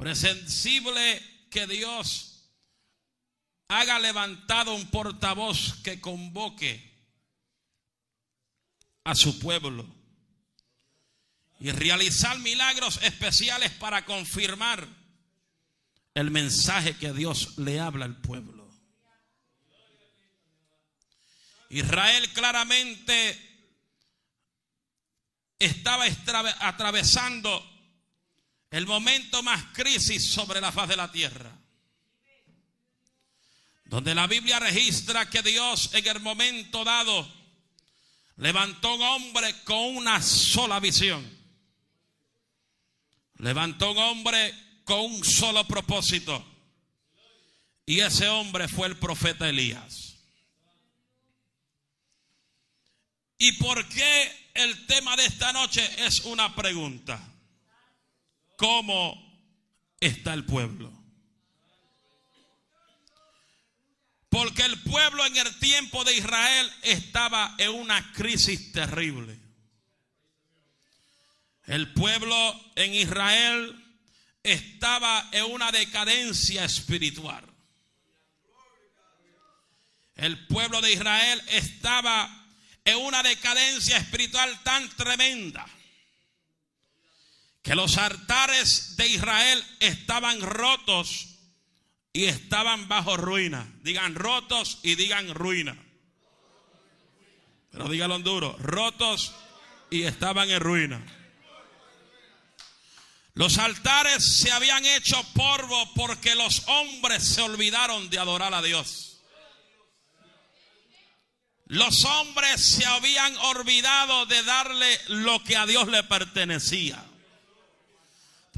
Pero que Dios haga levantado un portavoz que convoque a su pueblo y realizar milagros especiales para confirmar el mensaje que Dios le habla al pueblo. Israel claramente estaba atravesando el momento más crisis sobre la faz de la tierra. Donde la Biblia registra que Dios en el momento dado levantó un hombre con una sola visión. Levantó un hombre con un solo propósito. Y ese hombre fue el profeta Elías. ¿Y por qué el tema de esta noche es una pregunta? ¿Cómo está el pueblo? Porque el pueblo en el tiempo de Israel estaba en una crisis terrible. El pueblo en Israel estaba en una decadencia espiritual. El pueblo de Israel estaba en una decadencia espiritual tan tremenda que los altares de Israel estaban rotos y estaban bajo ruina. Digan rotos y digan ruina. Pero díganlo en duro, rotos y estaban en ruina. Los altares se habían hecho polvo porque los hombres se olvidaron de adorar a Dios. Los hombres se habían olvidado de darle lo que a Dios le pertenecía.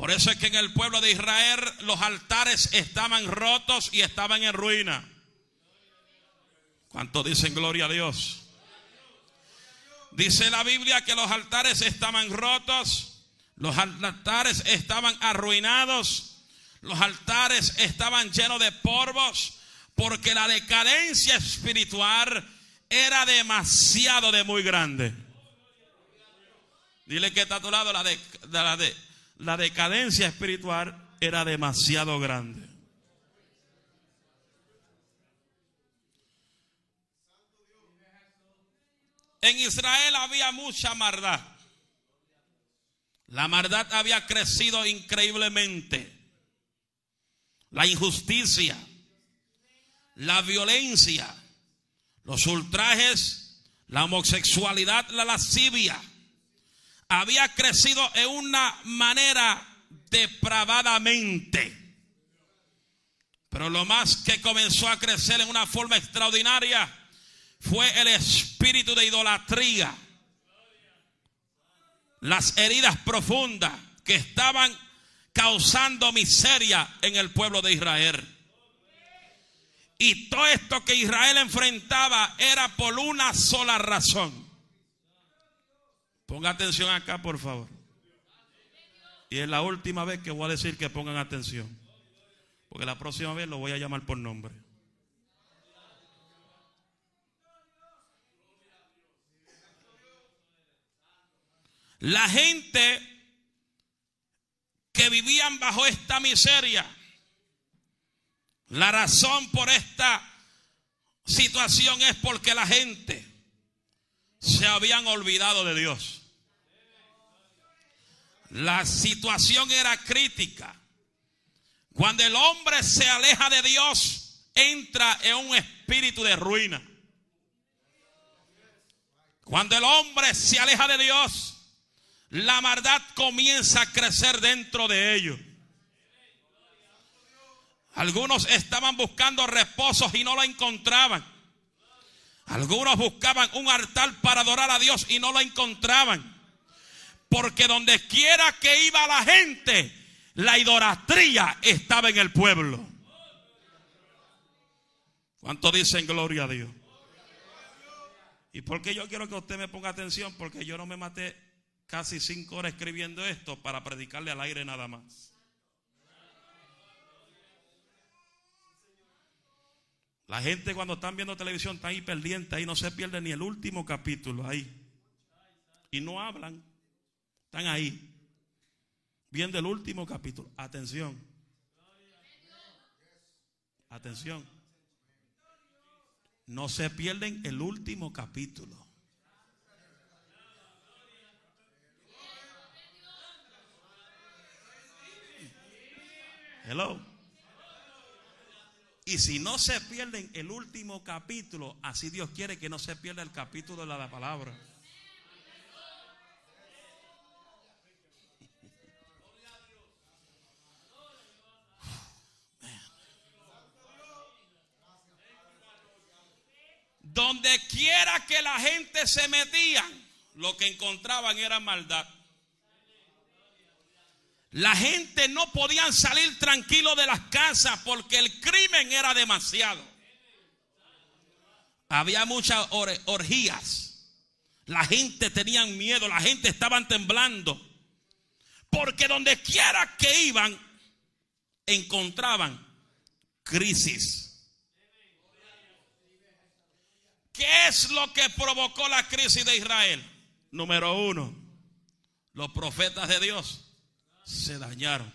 Por eso es que en el pueblo de Israel los altares estaban rotos y estaban en ruina. ¿Cuántos dicen gloria a Dios? Dice la Biblia que los altares estaban rotos, los altares estaban arruinados, los altares estaban llenos de polvos, porque la decadencia espiritual era demasiado de muy grande. Dile que está a tu lado, la, de, la, de, la decadencia espiritual era demasiado grande. En Israel había mucha maldad. La maldad había crecido increíblemente. La injusticia, la violencia, los ultrajes, la homosexualidad, la lascivia, había crecido en una manera depravadamente. Pero lo más que comenzó a crecer en una forma extraordinaria fue el espíritu de idolatría. Las heridas profundas que estaban causando miseria en el pueblo de Israel. Y todo esto que Israel enfrentaba era por una sola razón. Ponga atención acá, por favor. Y es la última vez que voy a decir que pongan atención. Porque la próxima vez lo voy a llamar por nombre. La gente que vivían bajo esta miseria la razón por esta situación es porque la gente se habían olvidado de Dios. La situación era crítica. Cuando el hombre se aleja de Dios, entra en un espíritu de ruina. Cuando el hombre se aleja de Dios, la maldad comienza a crecer dentro de ellos. Algunos estaban buscando reposos y no lo encontraban. Algunos buscaban un altar para adorar a Dios y no lo encontraban. Porque donde quiera que iba la gente, la idolatría estaba en el pueblo. ¿Cuánto dicen gloria a Dios? ¿Y por qué yo quiero que usted me ponga atención? Porque yo no me maté casi cinco horas escribiendo esto para predicarle al aire nada más. La gente cuando están viendo televisión está ahí pendiente, ahí no se pierde ni el último capítulo ahí. Y no hablan, están ahí, viendo el último capítulo. Atención, Atención. No se pierden el último capítulo. Hello. Y si no se pierden el último capítulo, así Dios quiere que no se pierda el capítulo de la palabra. Donde quiera que la gente se metía, lo que encontraban era maldad. La gente no podían salir tranquilo de las casas porque el crimen era demasiado. Había muchas orgías. La gente tenía miedo, la gente estaba temblando. Porque donde quiera que iban, encontraban crisis. ¿Qué es lo que provocó la crisis de Israel? Número uno, los profetas de Dios se dañaron.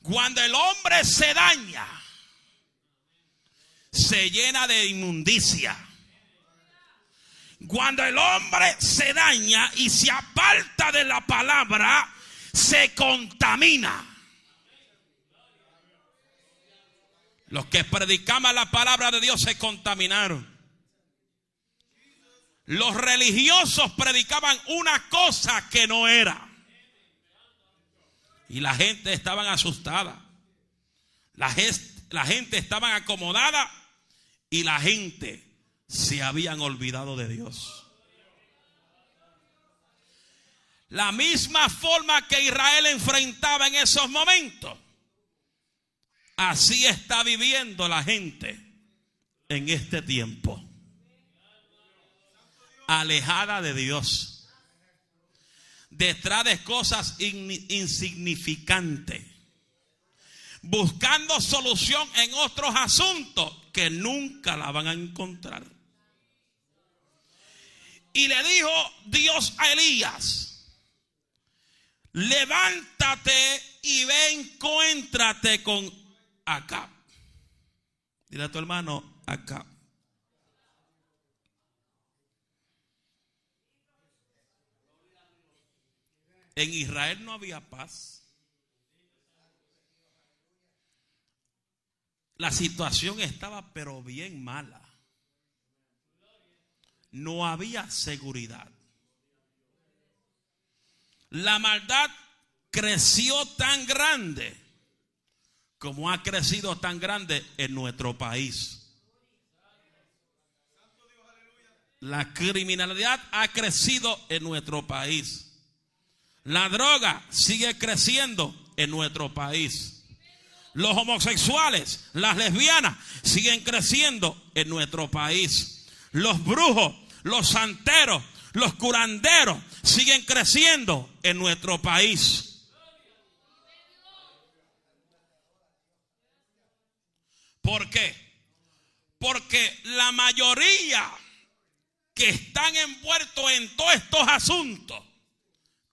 Cuando el hombre se daña, se llena de inmundicia. Cuando el hombre se daña y se aparta de la palabra, se contamina. Los que predicaban la palabra de Dios se contaminaron. Los religiosos predicaban una cosa que no era. Y la gente estaba asustada. La, la gente estaba acomodada y la gente se habían olvidado de Dios. La misma forma que Israel enfrentaba en esos momentos Así está viviendo la gente en este tiempo. Alejada de Dios. Detrás de cosas insignificantes. Buscando solución en otros asuntos que nunca la van a encontrar. Y le dijo Dios a Elías, levántate y ven, encuéntrate con acá. Dile a tu hermano, acá. En Israel no había paz. La situación estaba pero bien mala. No había seguridad. La maldad creció tan grande como ha crecido tan grande en nuestro país. La criminalidad ha crecido en nuestro país. La droga sigue creciendo en nuestro país. Los homosexuales, las lesbianas siguen creciendo en nuestro país. Los brujos, los santeros, los curanderos siguen creciendo en nuestro país. ¿Por qué? Porque la mayoría que están envueltos en todos estos asuntos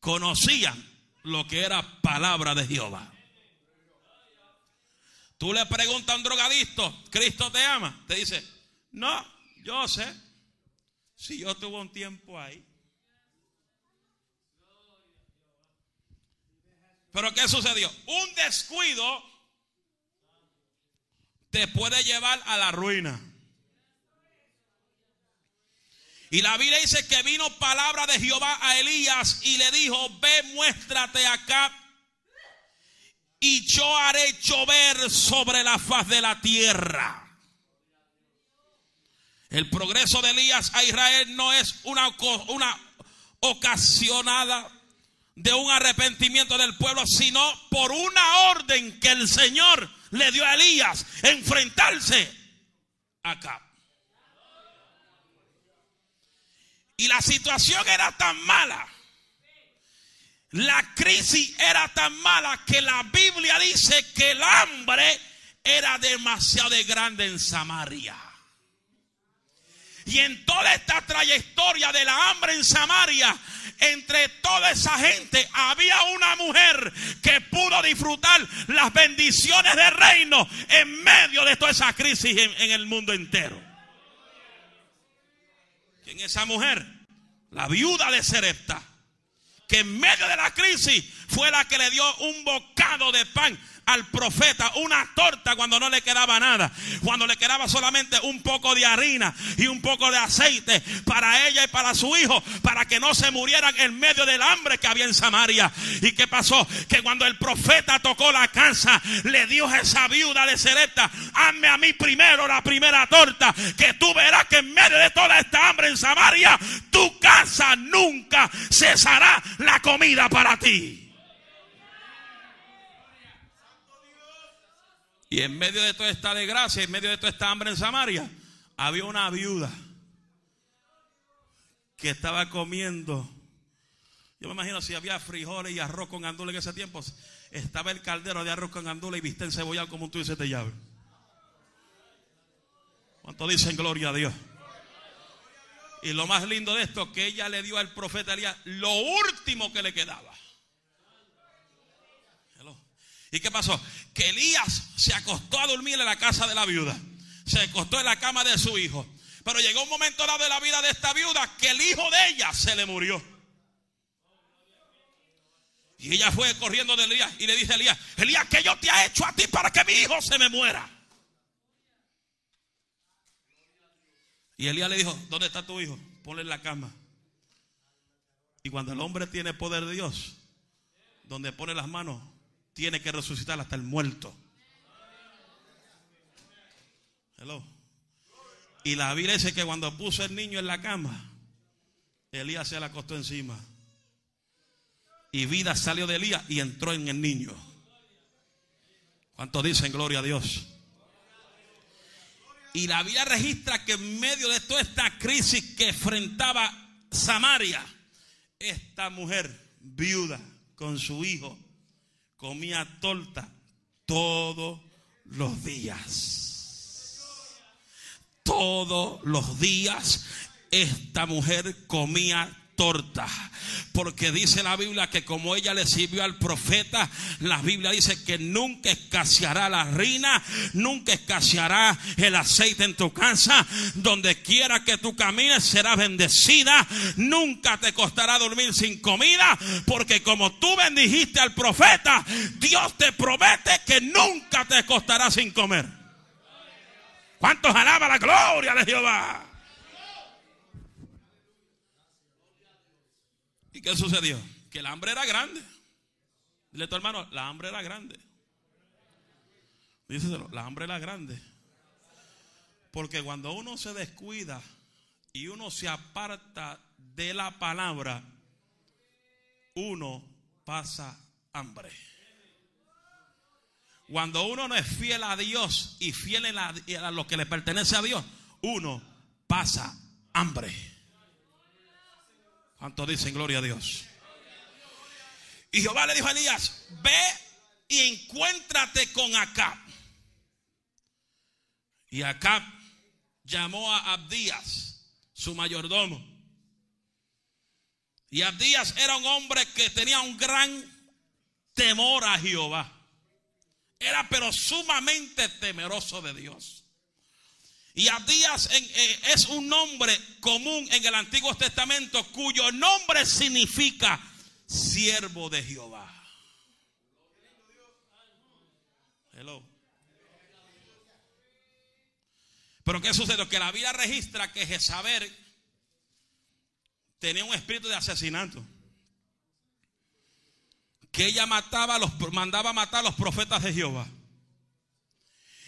conocían lo que era palabra de Jehová. Tú le preguntas a un drogadicto, ¿Cristo te ama? Te dice, no, yo sé. Si yo tuve un tiempo ahí. Pero ¿qué sucedió? Un descuido te puede llevar a la ruina. Y la Biblia dice que vino palabra de Jehová a Elías y le dijo, ve, muéstrate acá y yo haré llover sobre la faz de la tierra. El progreso de Elías a Israel no es una, una ocasionada de un arrepentimiento del pueblo, sino por una orden que el Señor le dio a Elías enfrentarse acá. Y la situación era tan mala. La crisis era tan mala que la Biblia dice que el hambre era demasiado grande en Samaria. Y en toda esta trayectoria de la hambre en Samaria, entre toda esa gente había una mujer que pudo disfrutar las bendiciones del reino en medio de toda esa crisis en, el mundo entero. ¿Quién es esa mujer? La viuda de Serepta que en medio de la crisis fue la que le dio un bocado de pan al profeta una torta cuando no le quedaba nada, cuando le quedaba solamente un poco de harina y un poco de aceite para ella y para su hijo, para que no se murieran en medio del hambre que había en Samaria. ¿Y qué pasó? Que cuando el profeta tocó la casa, le dio a esa viuda de Serepta, hazme a mí primero la primera torta, que tú verás que en medio de toda esta hambre en Samaria, tu casa nunca cesará la comida para ti. Y en medio de toda esta desgracia, en medio de toda esta hambre en Samaria, había una viuda que estaba comiendo. Yo me imagino si había frijoles y arroz con gandula en ese tiempo, estaba el caldero de arroz con gandula y viste cebollado como un tuyo te llave. ¿Cuánto dicen gloria a Dios? Y lo más lindo de esto, que ella le dio al profeta Elías lo último que le quedaba. ¿Y qué pasó? Que Elías se acostó a dormir en la casa de la viuda. Se acostó en la cama de su hijo. Pero llegó un momento dado de la vida de esta viuda que el hijo de ella se le murió. Y ella fue corriendo de Elías y le dice a Elías, Elías, ¿qué yo te ha hecho a ti para que mi hijo se me muera? Y Elías le dijo, ¿dónde está tu hijo? Ponle en la cama. Y cuando el hombre tiene poder de Dios, donde pone las manos, tiene que resucitar hasta el muerto. Y la Biblia dice que cuando puso el niño en la cama, Elías se le acostó encima. Y vida salió de Elías y entró en el niño. ¿Cuántos dicen gloria a Dios? Y la Biblia registra que en medio de toda esta crisis que enfrentaba Samaria, esta mujer viuda con su hijo comía torta todos los días. Todos los días esta mujer comía torta. Porque dice la Biblia que como ella le sirvió al profeta, la Biblia dice que nunca escaseará la harina, nunca escaseará el aceite en tu casa. Donde quiera que tú camines será bendecida. Nunca te costará dormir sin comida. Porque como tú bendijiste al profeta, Dios te promete que nunca te costará sin comer. ¿Cuántos alaba la gloria de Jehová? Qué sucedió? Que la hambre era grande. Dile a tu hermano, la hambre era grande. Díselo, la hambre era grande. Porque cuando uno se descuida y uno se aparta de la palabra, uno pasa hambre. Cuando uno no es fiel a Dios y fiel a lo que le pertenece a Dios, uno pasa hambre. ¿Cuántos dicen gloria a Dios? Y Jehová le dijo a Elías, ve y encuéntrate con Acab. Y Acab llamó a Abdías, su mayordomo. Y Abdías era un hombre que tenía un gran temor a Jehová. Era pero sumamente temeroso de Dios. Y Abdías eh, es un nombre común en el Antiguo Testamento cuyo nombre significa siervo de Jehová. Hello. Pero ¿qué sucedió? Que la Biblia registra que Jezabel tenía un espíritu de asesinato. Que ella mataba los, mandaba matar a los profetas de Jehová.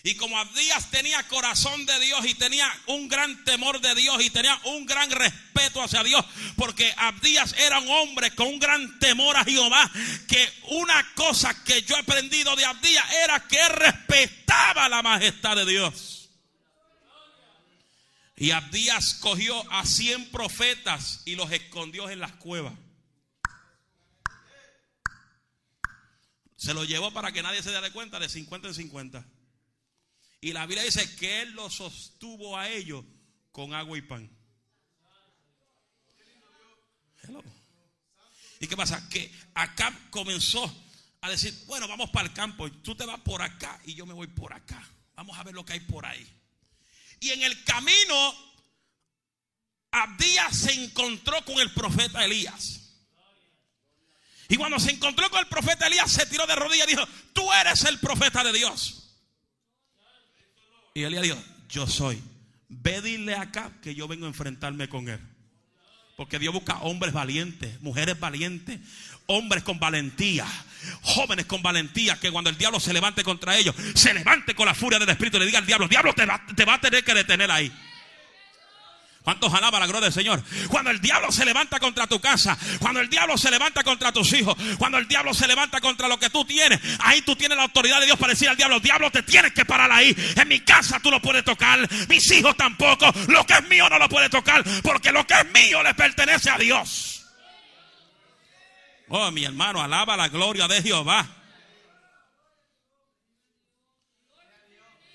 Y como Abdías tenía corazón de Dios y tenía un gran temor de Dios y tenía un gran respeto hacia Dios, porque Abdías era un hombre con un gran temor a Jehová, que una cosa que yo he aprendido de Abdías era que respetaba la majestad de Dios. Y Abdías cogió a 100 profetas y los escondió en las cuevas. Se los llevó para que nadie se dé cuenta de 50 en 50. Y la Biblia dice que él los sostuvo a ellos con agua y pan. ¿Y qué pasa? Que acá comenzó a decir, bueno, vamos para el campo, tú te vas por acá y yo me voy por acá. Vamos a ver lo que hay por ahí. Y en el camino, Abdías se encontró con el profeta Elías. Y cuando se encontró con el profeta Elías, se tiró de rodillas y dijo, tú eres el profeta de Dios. Y Elías dijo, yo soy. Ve dile acá que yo vengo a enfrentarme con él. Porque Dios busca hombres valientes, mujeres valientes, hombres con valentía, jóvenes con valentía, que cuando el diablo se levante contra ellos, se levante con la furia del Espíritu y le diga al diablo, diablo te va, te va a tener que detener ahí. ¿Cuántos alaba la gloria del Señor? Cuando el diablo se levanta contra tu casa, cuando el diablo se levanta contra tus hijos, cuando el diablo se levanta contra lo que tú tienes, ahí tú tienes la autoridad de Dios para decir al diablo, diablo te tienes que parar ahí. En mi casa tú no puedes tocar, mis hijos tampoco, lo que es mío no lo puedes tocar, porque lo que es mío le pertenece a Dios. Oh, mi hermano, alaba la gloria de Jehová.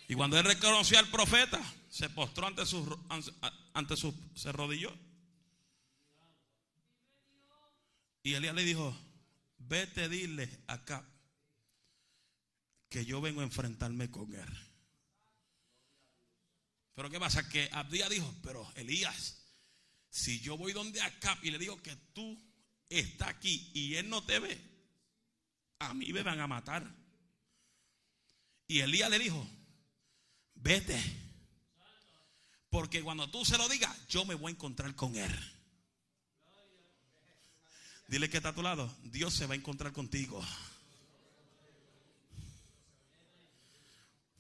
Y cuando él reconoció al profeta, se postró ante sus, ante se rodilló. Y Elías le dijo, vete, dile acá que yo vengo a enfrentarme con él. Pero ¿qué pasa? Que Abdías dijo, pero Elías, si yo voy donde acá y le digo que tú estás aquí y él no te ve, a mí me van a matar. Y Elías le dijo, vete porque cuando tú se lo digas, yo me voy a encontrar con él. Dile que está a tu lado. Dios se va a encontrar contigo.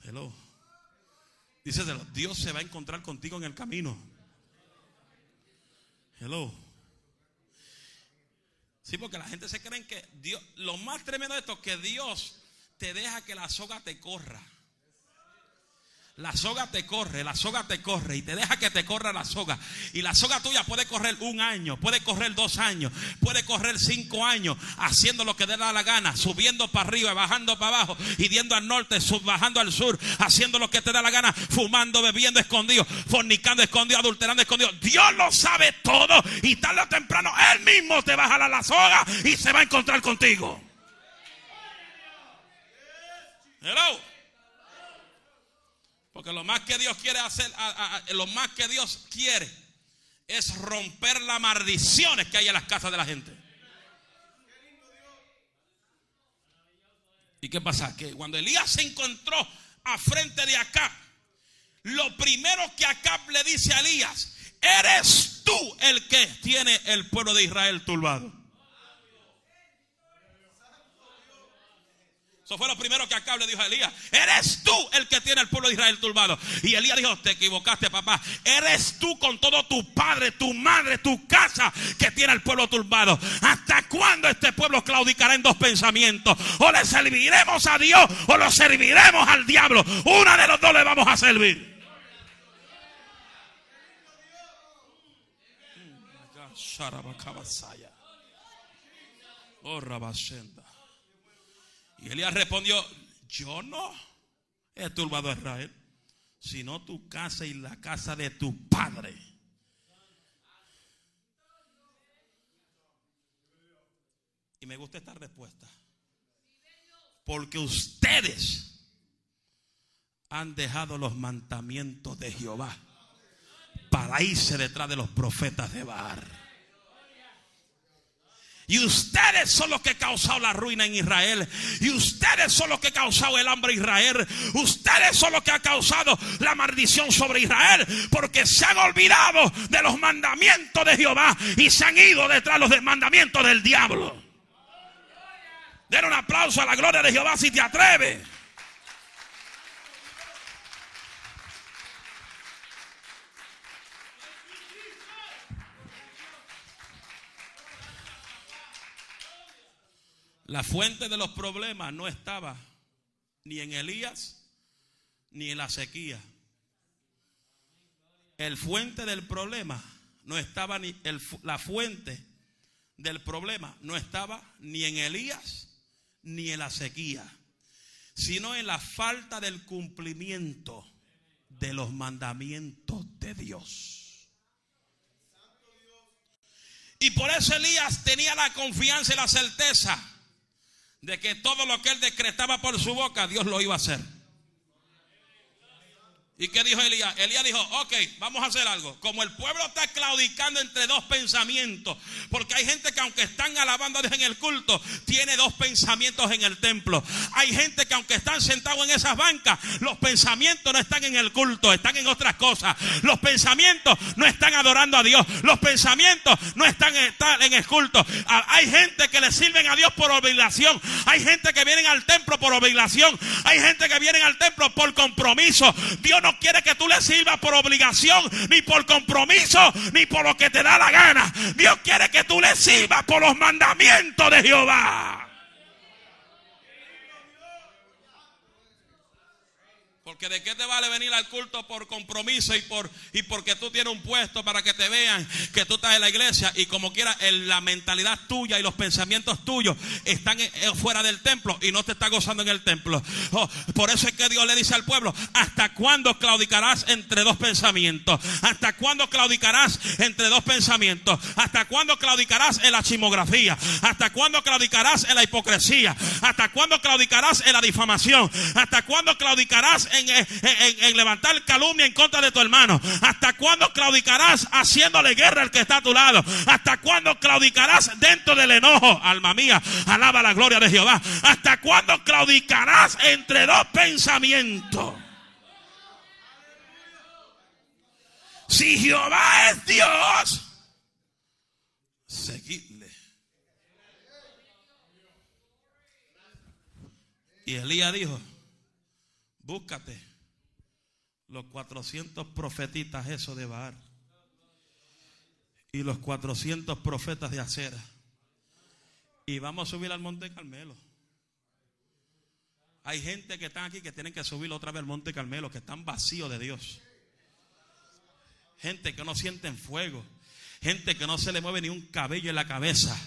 Hello. Díselo. Dios se va a encontrar contigo en el camino. Hello. Sí, porque la gente se cree que Dios, lo más tremendo de esto es que Dios te deja que la soga te corra. La soga te corre, la soga te corre y te deja que te corra la soga. Y la soga tuya puede correr un año, puede correr dos años, puede correr cinco años, haciendo lo que dé la gana, subiendo para arriba, bajando para abajo, yendo al norte, bajando al sur, haciendo lo que te da la gana, fumando, bebiendo escondido, fornicando escondido, adulterando escondido. Dios lo sabe todo y tarde o temprano Él mismo te va a jalar la soga y se va a encontrar contigo. Hello. Porque lo más que Dios quiere hacer, lo más que Dios quiere es romper las maldiciones que hay en las casas de la gente. ¿Y qué pasa? Que cuando Elías se encontró a frente de Acab, lo primero que Acab le dice a Elías, eres tú el que tiene el pueblo de Israel turbado. Eso fue lo primero que acá le dijo a Elías. Eres tú el que tiene el pueblo de Israel turbado. Y Elías dijo, te equivocaste papá. Eres tú con todo tu padre, tu madre, tu casa que tiene el pueblo turbado. ¿Hasta cuándo este pueblo claudicará en dos pensamientos? O le serviremos a Dios o lo serviremos al diablo. Una de los dos le vamos a servir. Oh, y Elías respondió, yo no he turbado a Israel, sino tu casa y la casa de tu padre. Y me gusta esta respuesta. Porque ustedes han dejado los mandamientos de Jehová para irse detrás de los profetas de Bar. Y ustedes son los que causado la ruina en Israel. Y ustedes son los que causado el hambre en Israel. Ustedes son los que han causado la maldición sobre Israel. Porque se han olvidado de los mandamientos de Jehová. Y se han ido detrás de los mandamientos del diablo. Den un aplauso a la gloria de Jehová si te atreves. La fuente de los problemas no estaba ni en Elías ni en la sequía. El fuente del problema no estaba ni la fuente del problema no estaba ni en Elías ni en la sequía, sino en la falta del cumplimiento de los mandamientos de Dios. Y por eso Elías tenía la confianza y la certeza de que todo lo que él decretaba por su boca, Dios lo iba a hacer. ¿Y qué dijo Elías? Elías dijo, ok, vamos a hacer algo. Como el pueblo está claudicando entre dos pensamientos, porque hay gente que aunque están alabando a Dios en el culto, tiene dos pensamientos en el templo. Hay gente que aunque están sentados en esas bancas, los pensamientos no están en el culto, están en otras cosas. Los pensamientos no están adorando a Dios. Los pensamientos no están en el culto. Hay gente que le sirven a Dios por obligación. Hay gente que vienen al templo por obligación. Hay gente que vienen al templo por compromiso. Dios no quiere que tú le sirvas por obligación, ni por compromiso, ni por lo que te da la gana. Dios quiere que tú le sirvas por los mandamientos de Jehová. Porque de qué te vale venir al culto por compromiso y por y porque tú tienes un puesto para que te vean que tú estás en la iglesia y como quiera la mentalidad tuya y los pensamientos tuyos están fuera del templo y no te está gozando en el templo. Oh, por eso es que Dios le dice al pueblo, ¿hasta cuándo claudicarás entre dos pensamientos? ¿Hasta cuándo claudicarás entre dos pensamientos? ¿Hasta cuándo claudicarás en la chimografía? ¿Hasta cuándo claudicarás en la hipocresía? ¿Hasta cuándo claudicarás en la difamación? ¿Hasta cuándo claudicarás en en, levantar calumnia en contra de tu hermano? ¿Hasta cuándo claudicarás haciéndole guerra al que está a tu lado? ¿Hasta cuándo claudicarás dentro del enojo? Alma mía, alaba la gloria de Jehová. ¿Hasta cuándo claudicarás entre dos pensamientos? Si Jehová es Dios, seguidle. Y Elías dijo, Búscate los 400 profetitas eso de Baal. Y los 400 profetas de Acera. Y vamos a subir al Monte Carmelo. Hay gente que están aquí que tienen que subir otra vez al Monte Carmelo, que están vacíos de Dios. Gente que no sienten fuego Gente que no se le mueve ni un cabello en la cabeza.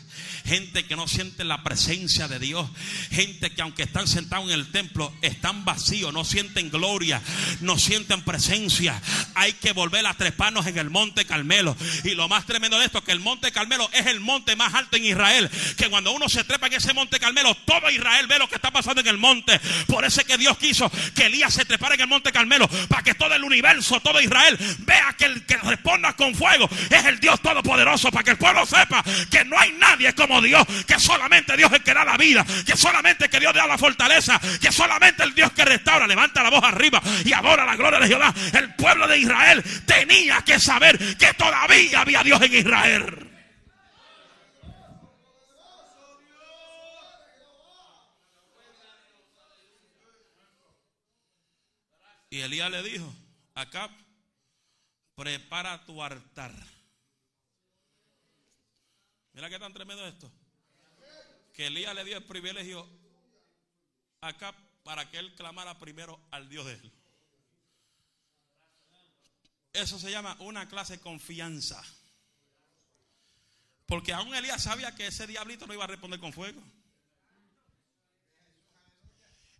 Gente que no siente la presencia de Dios. Gente que aunque están sentados en el templo, están vacíos, no sienten gloria, no sienten presencia. Hay que volver a treparnos en el monte Carmelo. Y lo más tremendo de esto es que el monte Carmelo es el monte más alto en Israel. Que cuando uno se trepa en ese monte Carmelo, todo Israel ve lo que está pasando en el monte. Por eso es que Dios quiso que Elías se trepara en el monte Carmelo. Para que todo el universo, todo Israel, vea que el que responda con fuego es el Dios todopoderoso para que el pueblo sepa que no hay nadie como Dios, que solamente Dios es el que da la vida, que solamente que Dios da la fortaleza, que solamente el Dios que restaura, levanta la voz arriba y adora la gloria de Jehová. El pueblo de Israel tenía que saber que todavía había Dios en Israel. Y Elías le dijo, acá prepara tu altar. Mira qué tan tremendo esto. Que Elías le dio el privilegio acá para que él clamara primero al Dios de él. Eso se llama una clase de confianza. Porque aún Elías sabía que ese diablito no iba a responder con fuego.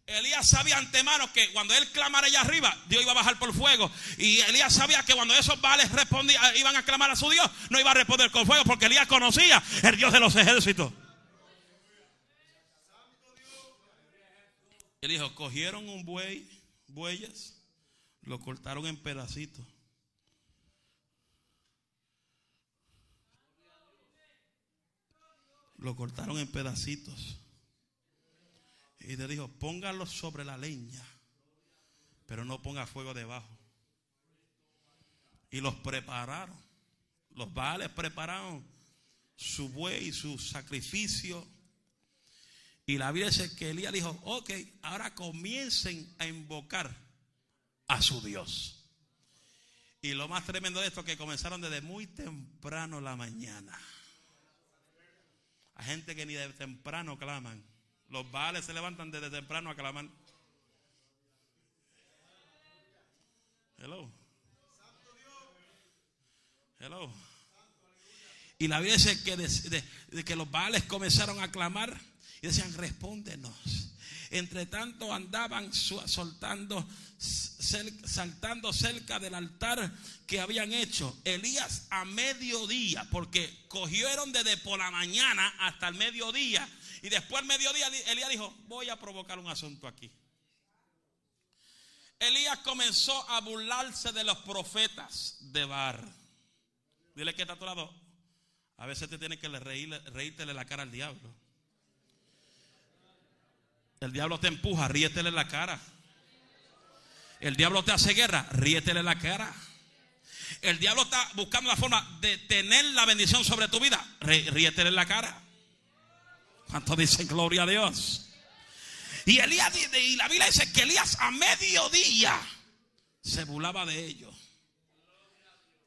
Elías sabía antemano que cuando él clamara allá arriba, Dios iba a bajar por fuego. Y Elías sabía que cuando esos vales respondían, iban a clamar a su Dios, no iba a responder con fuego, porque Elías conocía el Dios de los ejércitos. Él dijo, cogieron un buey, bueyes, lo cortaron en pedacitos. Lo cortaron en pedacitos. Y le dijo, póngalo sobre la leña, pero no ponga fuego debajo. Y los prepararon. Los baales prepararon su buey, su sacrificio. Y la Biblia dice que Elías dijo, ok, ahora comiencen a invocar a su Dios. Y lo más tremendo de esto es que comenzaron desde muy temprano la mañana. Hay gente que ni de temprano claman. Los baales se levantan desde temprano a clamar. Hello. Hello. Y la Biblia dice que, los baales comenzaron a clamar y decían, respóndenos. Entre tanto andaban soltando, saltando cerca del altar que habían hecho. Elías a mediodía, porque cogieron desde por la mañana hasta el mediodía. Y después al mediodía Elías dijo, voy a provocar un asunto aquí. Elías comenzó a burlarse de los profetas de Bar. Dile que está a tu lado. A veces te tiene que reírte la cara al diablo. El diablo te empuja, ríetele la cara. El diablo te hace guerra, ríetele la cara. El diablo está buscando la forma de tener la bendición sobre tu vida, ríetele la cara. ¿Cuánto dicen gloria a Dios? Y Elías, y la Biblia dice que Elías a mediodía se burlaba de ellos.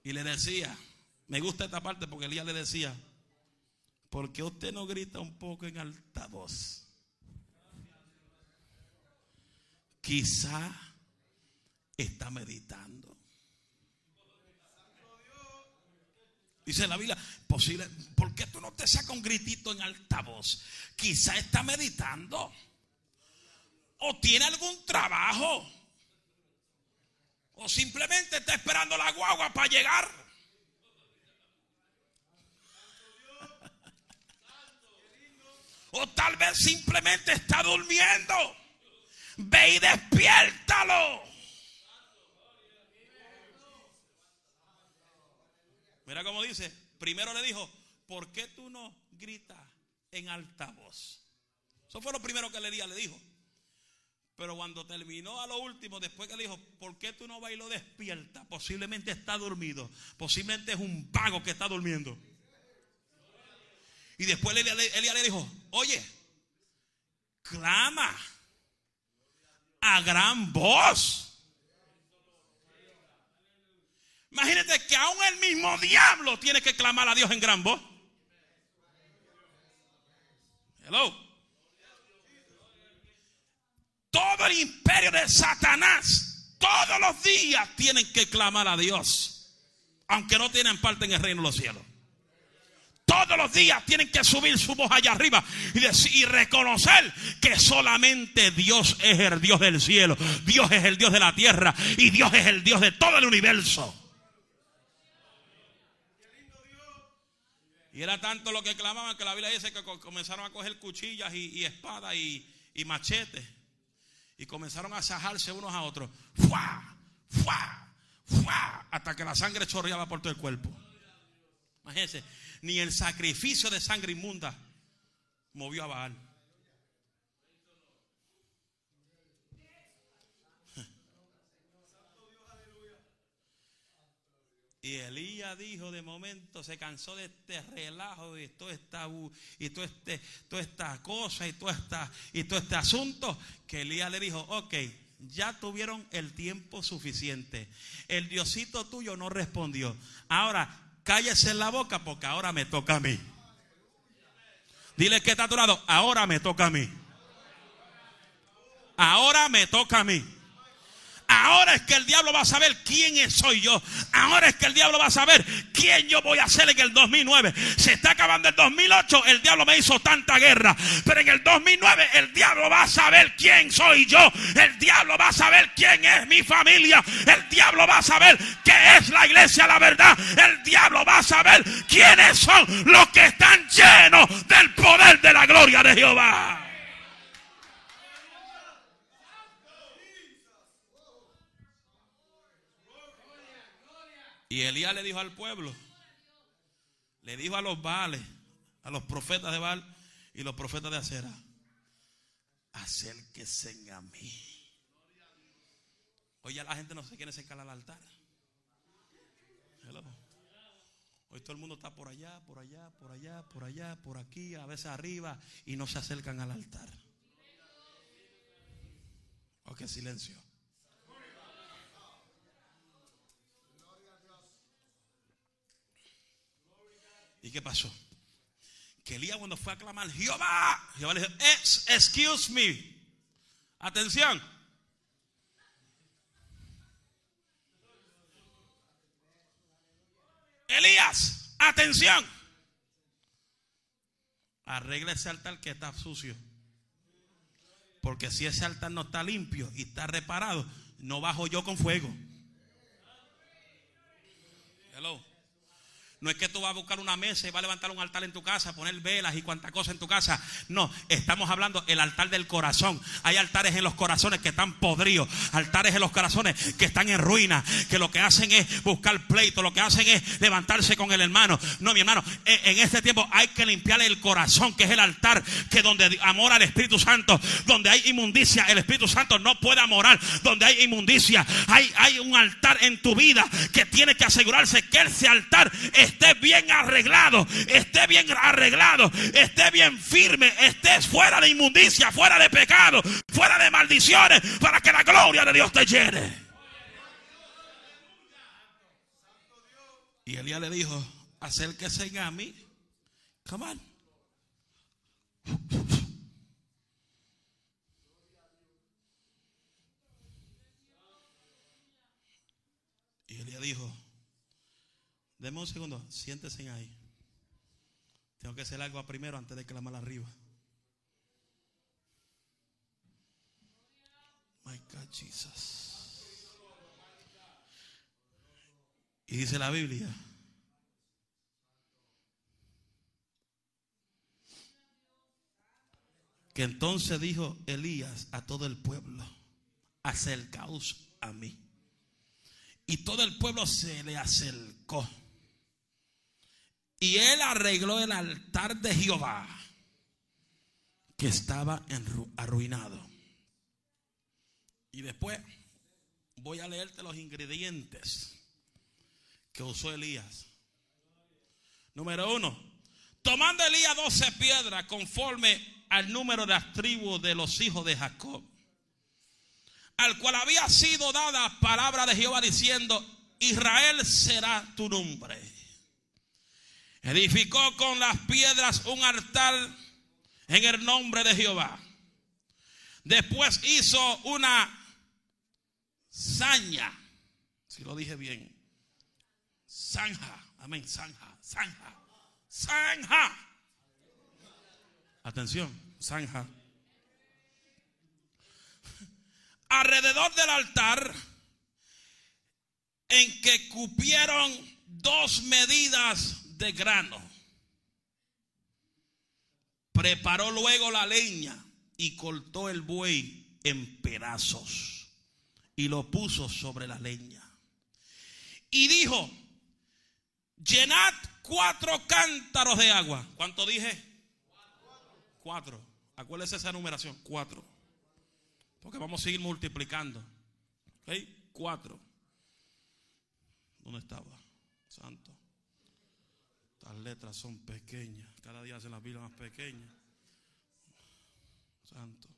Y le decía, me gusta esta parte porque Elías le decía, ¿por qué usted no grita un poco en altavoz? Quizá está meditando. Dice la Biblia, posible, ¿por qué tú no te sacas un gritito en altavoz? Quizá está meditando. O tiene algún trabajo. O simplemente está esperando la guagua para llegar. O tal vez simplemente está durmiendo. Ve y despiértalo. Mira cómo dice. Primero le dijo, ¿por qué tú no gritas en alta voz? Eso fue lo primero que le le dijo. Pero cuando terminó a lo último, después que le dijo, ¿por qué tú no vas y lo despierta? Posiblemente está dormido. Posiblemente es un pago que está durmiendo. Y después Elia le dijo, oye, clama a gran voz. Imagínate que aún el mismo diablo tiene que clamar a Dios en gran voz. Hello. Todo el imperio de Satanás, todos los días tienen que clamar a Dios, aunque no tienen parte en el reino de los cielos. Todos los días tienen que subir su voz allá arriba y, decir, y reconocer que solamente Dios es el Dios del cielo, Dios es el Dios de la tierra y Dios es el Dios de todo el universo. Y era tanto lo que clamaban que la Biblia dice que comenzaron a coger cuchillas y, espadas y, machetes. Y comenzaron a sajarse unos a otros. ¡Fua! ¡Fua! ¡Fua! Hasta que la sangre chorreaba por todo el cuerpo. Imagínense ni el sacrificio de sangre inmunda movió a Baal. Y Elías dijo de momento, se cansó de este relajo y todo esta, y todo este, toda esta cosa y todo, esta, y todo este asunto, que Elías le dijo, ok, ya tuvieron el tiempo suficiente. El Diosito tuyo no respondió. Ahora, cállese en la boca porque ahora me toca a mí. Dile que está a tu lado, ahora me toca a mí. Ahora me toca a mí. Ahora es que el diablo va a saber quién soy yo. Ahora es que el diablo va a saber quién yo voy a ser en el 2009. Se está acabando el 2008, el diablo me hizo tanta guerra. Pero en el 2009 el diablo va a saber quién soy yo. El diablo va a saber quién es mi familia. El diablo va a saber qué es la iglesia, la verdad. El diablo va a saber quiénes son los que están llenos del poder de la gloria de Jehová. Y Elías le dijo al pueblo, le dijo a los Baales, a los profetas de Baal y los profetas de Acera, acérquense a mí. Hoy ya la gente no se quiere acercar al altar. Hoy todo el mundo está por allá, por allá, por allá, por allá, por aquí, a veces arriba, y no se acercan al altar. Ok, silencio. ¿Y qué pasó? Que Elías cuando fue a clamar, Jehová, Jehová le dijo, excuse me. Atención. Elías, atención. Arregla ese altar que está sucio. Porque si ese altar no está limpio y está reparado, no bajo yo con fuego. Hello. No es que tú vas a buscar una mesa y vas a levantar un altar en tu casa, poner velas y cuanta cosa en tu casa. No, estamos hablando el altar del corazón. Hay altares en los corazones que están podridos, altares en los corazones que están en ruina, que lo que hacen es buscar pleito, lo que hacen es levantarse con el hermano. No, mi hermano, en este tiempo hay que limpiar el corazón, que es el altar que donde amor al Espíritu Santo, donde hay inmundicia, el Espíritu Santo no puede morar. Donde hay inmundicia, hay, hay un altar en tu vida que tiene que asegurarse que ese altar es esté bien arreglado, esté bien arreglado, esté bien firme, estés fuera de inmundicia, fuera de pecado, fuera de maldiciones, para que la gloria de Dios te llene. Y Elías le dijo, acérquese a mí. Come on. Y Elías dijo, Deme un segundo, siéntese ahí. Tengo que hacer algo primero antes de clamar arriba. My God, Jesus. Y dice la Biblia. Que entonces dijo Elías a todo el pueblo, acercaos a mí. Y todo el pueblo se le acercó. Y él arregló el altar de Jehová que estaba arruinado. Y después voy a leerte los ingredientes que usó Elías. Número uno, tomando Elías doce piedras conforme al número de las tribus de los hijos de Jacob, al cual había sido dada palabra de Jehová diciendo, Israel será tu nombre. Edificó con las piedras un altar en el nombre de Jehová. Después hizo una zanja, si lo dije bien, zanja, amén, zanja, zanja, zanja. Atención, zanja. Alrededor del altar en que cupieron dos medidas de grano. Preparó luego la leña y cortó el buey en pedazos y lo puso sobre la leña. Y dijo, llenad cuatro cántaros de agua. ¿Cuánto dije? Cuatro. Acuérdese esa numeración, cuatro. Porque vamos a seguir multiplicando. ¿Ok? Cuatro. ¿Dónde estaba? Santo. Las letras son pequeñas. Cada día hacen la Biblia más pequeña. Santo.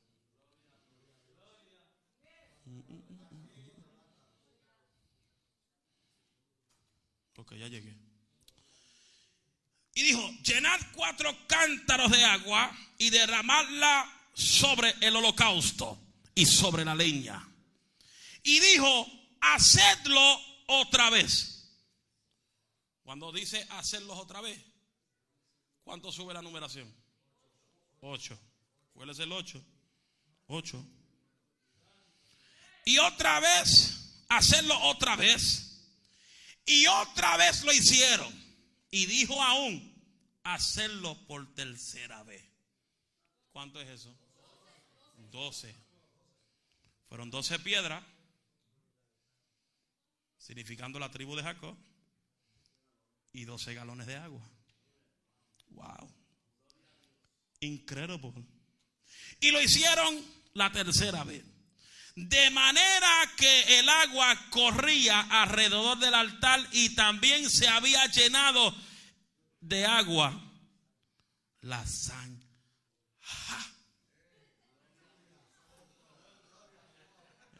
Ok, ya llegué. Y dijo, llenad cuatro cántaros de agua y derramadla sobre el holocausto y sobre la leña. Y dijo, hacedlo otra vez. Cuando dice hacerlos otra vez, ¿cuánto sube la numeración? Ocho. ¿Cuál es el ocho? Ocho. Y otra vez, hacerlo otra vez. Y otra vez lo hicieron. Y dijo aún, hacerlo por tercera vez. ¿Cuánto es eso? Doce. Fueron doce piedras, significando la tribu de Jacob y 12 galones de agua. Wow. Increíble. Y lo hicieron la tercera vez. De manera que el agua corría alrededor del altar y también se había llenado de agua la zanja.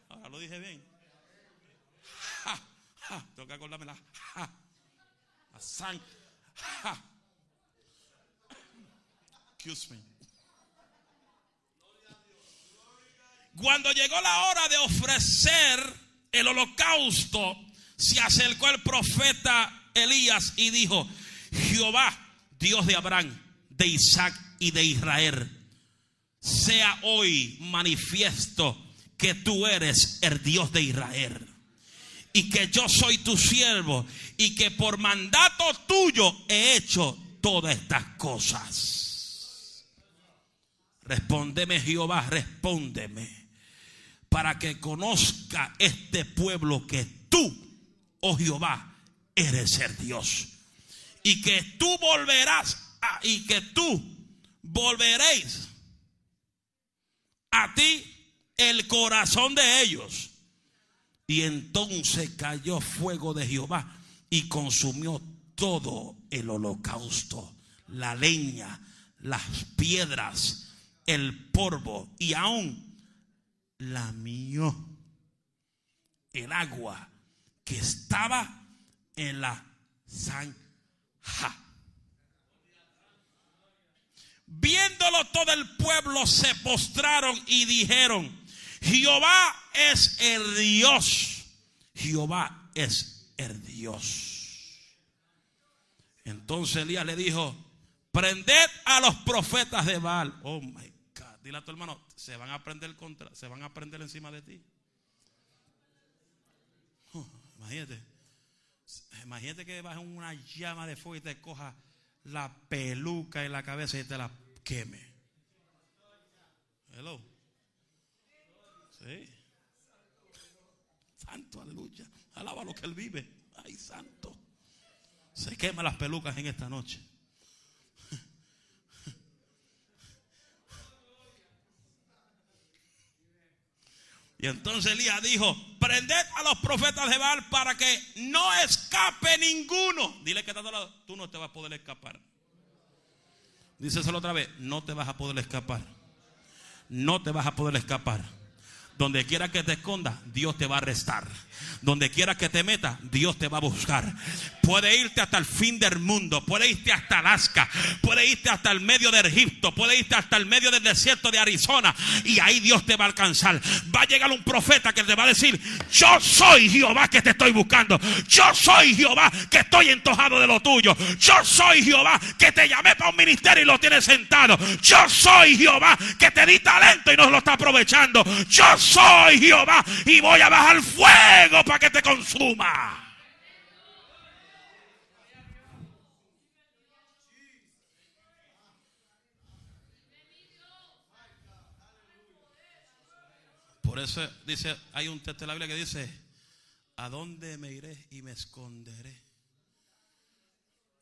Ahora lo dije bien. Tengo que Cuando llegó la hora de ofrecer el holocausto, se acercó el profeta Elías y dijo, Jehová, Dios de Abraham, de Isaac y de Israel, sea hoy manifiesto que tú eres el Dios de Israel y que yo soy tu siervo y que por mandato tuyo he hecho todas estas cosas. Respóndeme Jehová, respóndeme, para que conozca este pueblo que tú, oh Jehová, eres el Dios. Y que tú volverás y que tú volveréis a ti el corazón de ellos. Y entonces cayó fuego de Jehová y consumió todo el holocausto, la leña, las piedras, el polvo y aún lamió el agua que estaba en la zanja. Viéndolo todo el pueblo se postraron y dijeron, Jehová es el Dios. Jehová es el Dios. Entonces Elías le dijo, prended a los profetas de Baal. Oh my God. Dile a tu hermano, se van a prender contra, se van a prender encima de ti. Oh, imagínate. Imagínate que en una llama de fuego y te coja la peluca en la cabeza y te la queme. Hello. Santo, aleluya. Alaba lo que él vive. Ay, santo. Se quema las pelucas en esta noche. Y entonces Elías dijo, prended a los profetas de Baal para que no escape ninguno. Dile que está a lado, tú no te vas a poder escapar. Díselo otra vez, no te vas a poder escapar. No te vas a poder escapar. Donde quiera que te escondas, Dios te va a arrestar. Donde quiera que te metas, Dios te va a buscar. Puede irte hasta el fin del mundo, puede irte hasta Alaska, puede irte hasta el medio de Egipto, puede irte hasta el medio del desierto de Arizona y ahí Dios te va a alcanzar. Va a llegar un profeta que te va a decir, yo soy Jehová que te estoy buscando. Yo soy Jehová que estoy entojado de lo tuyo. Yo soy Jehová que te llamé para un ministerio y lo tienes sentado. Yo soy Jehová que te di talento y no lo está aprovechando. Yo soy Jehová y voy a bajar fuego para que te consuma. Por eso dice, hay un texto de la Biblia que dice, ¿a dónde me iré y me esconderé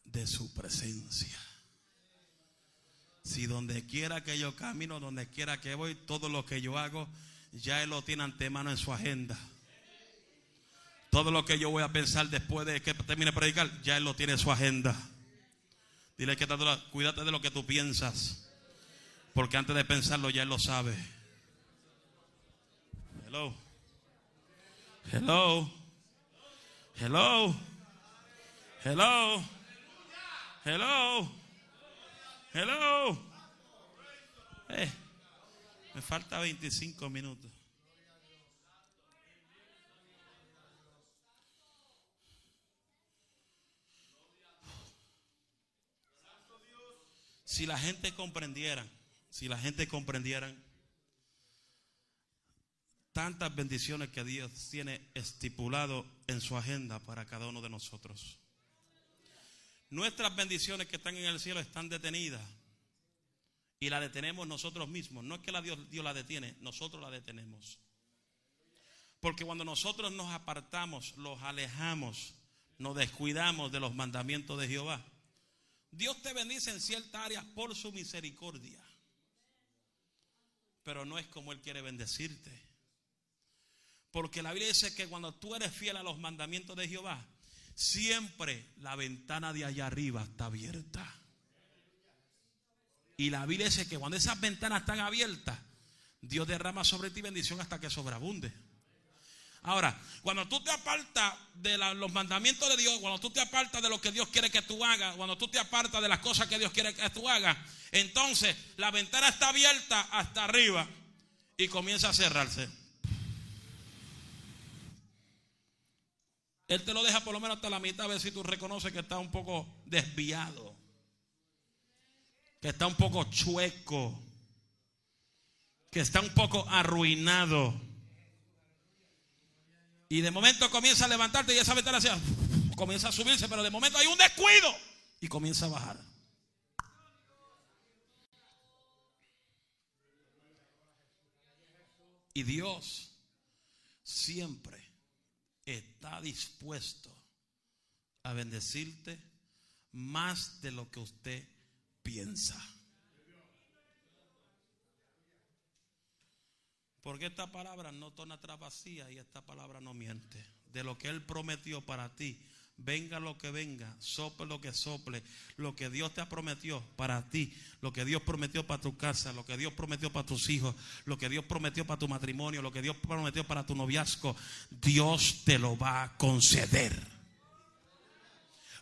de su presencia? Si donde quiera que yo camino, donde quiera que voy, todo lo que yo hago, ya Él lo tiene antemano en su agenda. Todo lo que yo voy a pensar después de que termine de predicar, ya Él lo tiene en su agenda. Dile que cuídate de lo que tú piensas. Porque antes de pensarlo ya Él lo sabe. Hello. Hello. Hello. Hello. Hello. Hello. Eh, me falta 25 minutos. Si la gente comprendiera, si la gente comprendiera tantas bendiciones que Dios tiene estipulado en su agenda para cada uno de nosotros. Nuestras bendiciones que están en el cielo están detenidas y la detenemos nosotros mismos. No es que la Dios, Dios la detiene, nosotros la detenemos. Porque cuando nosotros nos apartamos, los alejamos, nos descuidamos de los mandamientos de Jehová, Dios te bendice en cierta área por su misericordia. Pero no es como Él quiere bendecirte. Porque la Biblia dice que cuando tú eres fiel a los mandamientos de Jehová, siempre la ventana de allá arriba está abierta. Y la Biblia dice que cuando esas ventanas están abiertas, Dios derrama sobre ti bendición hasta que sobreabunde. Ahora, cuando tú te apartas de los mandamientos de Dios, cuando tú te apartas de lo que Dios quiere que tú hagas, cuando tú te apartas de las cosas que Dios quiere que tú hagas, entonces la ventana está abierta hasta arriba y comienza a cerrarse. Él te lo deja por lo menos hasta la mitad a ver si tú reconoces que está un poco desviado, está un poco chueco. que está un poco arruinado. Y de momento comienza a levantarte y esa ventana hacia, comienza a subirse, pero de momento hay un descuido y comienza a bajar. Y Dios siempre está dispuesto a bendecirte más de lo que usted piensa. Porque esta palabra no torna atrás vacía y esta palabra no miente. De lo que Él prometió para ti, venga lo que venga, sople lo que sople, lo que Dios te ha prometió para ti, lo que Dios prometió para tu casa, lo que Dios prometió para tus hijos, lo que Dios prometió para tu matrimonio, lo que Dios prometió para tu noviazgo, Dios te lo va a conceder.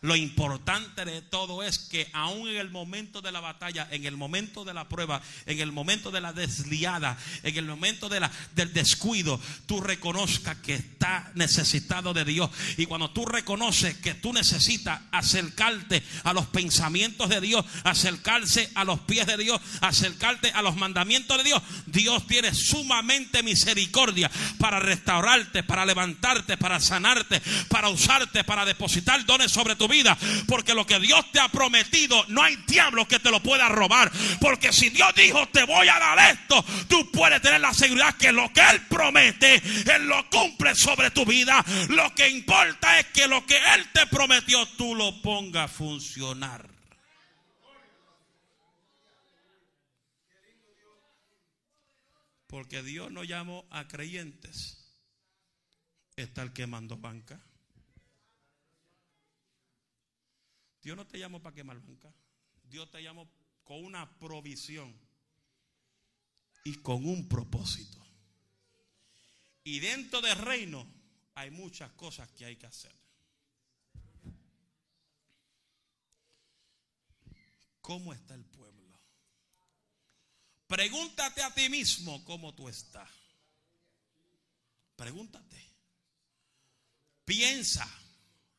Lo importante de todo es que aún en el momento de la batalla, en el momento de la prueba, en el momento de la desliada, en el momento de la, del descuido, tú reconozcas que está necesitado de Dios. Y cuando tú reconoces que tú necesitas acercarte a los pensamientos de Dios, acercarse a los pies de Dios, acercarte a los mandamientos de Dios, Dios tiene sumamente misericordia para restaurarte, para levantarte, para sanarte, para usarte, para depositar dones sobre tu vida porque lo que Dios te ha prometido, no hay diablo que te lo pueda robar. Porque si Dios dijo, te voy a dar esto, tú puedes tener la seguridad que lo que Él promete, Él lo cumple sobre tu vida. Lo que importa es que lo que Él te prometió, tú lo pongas a funcionar. Porque Dios no llamó a creyentes. Está el que mandó banca. Dios no te llamó para quemar banca. Dios te llamó con una provisión y con un propósito. Y dentro del reino hay muchas cosas que hay que hacer. ¿Cómo está el pueblo? Pregúntate a ti mismo cómo tú estás. Pregúntate. Piensa.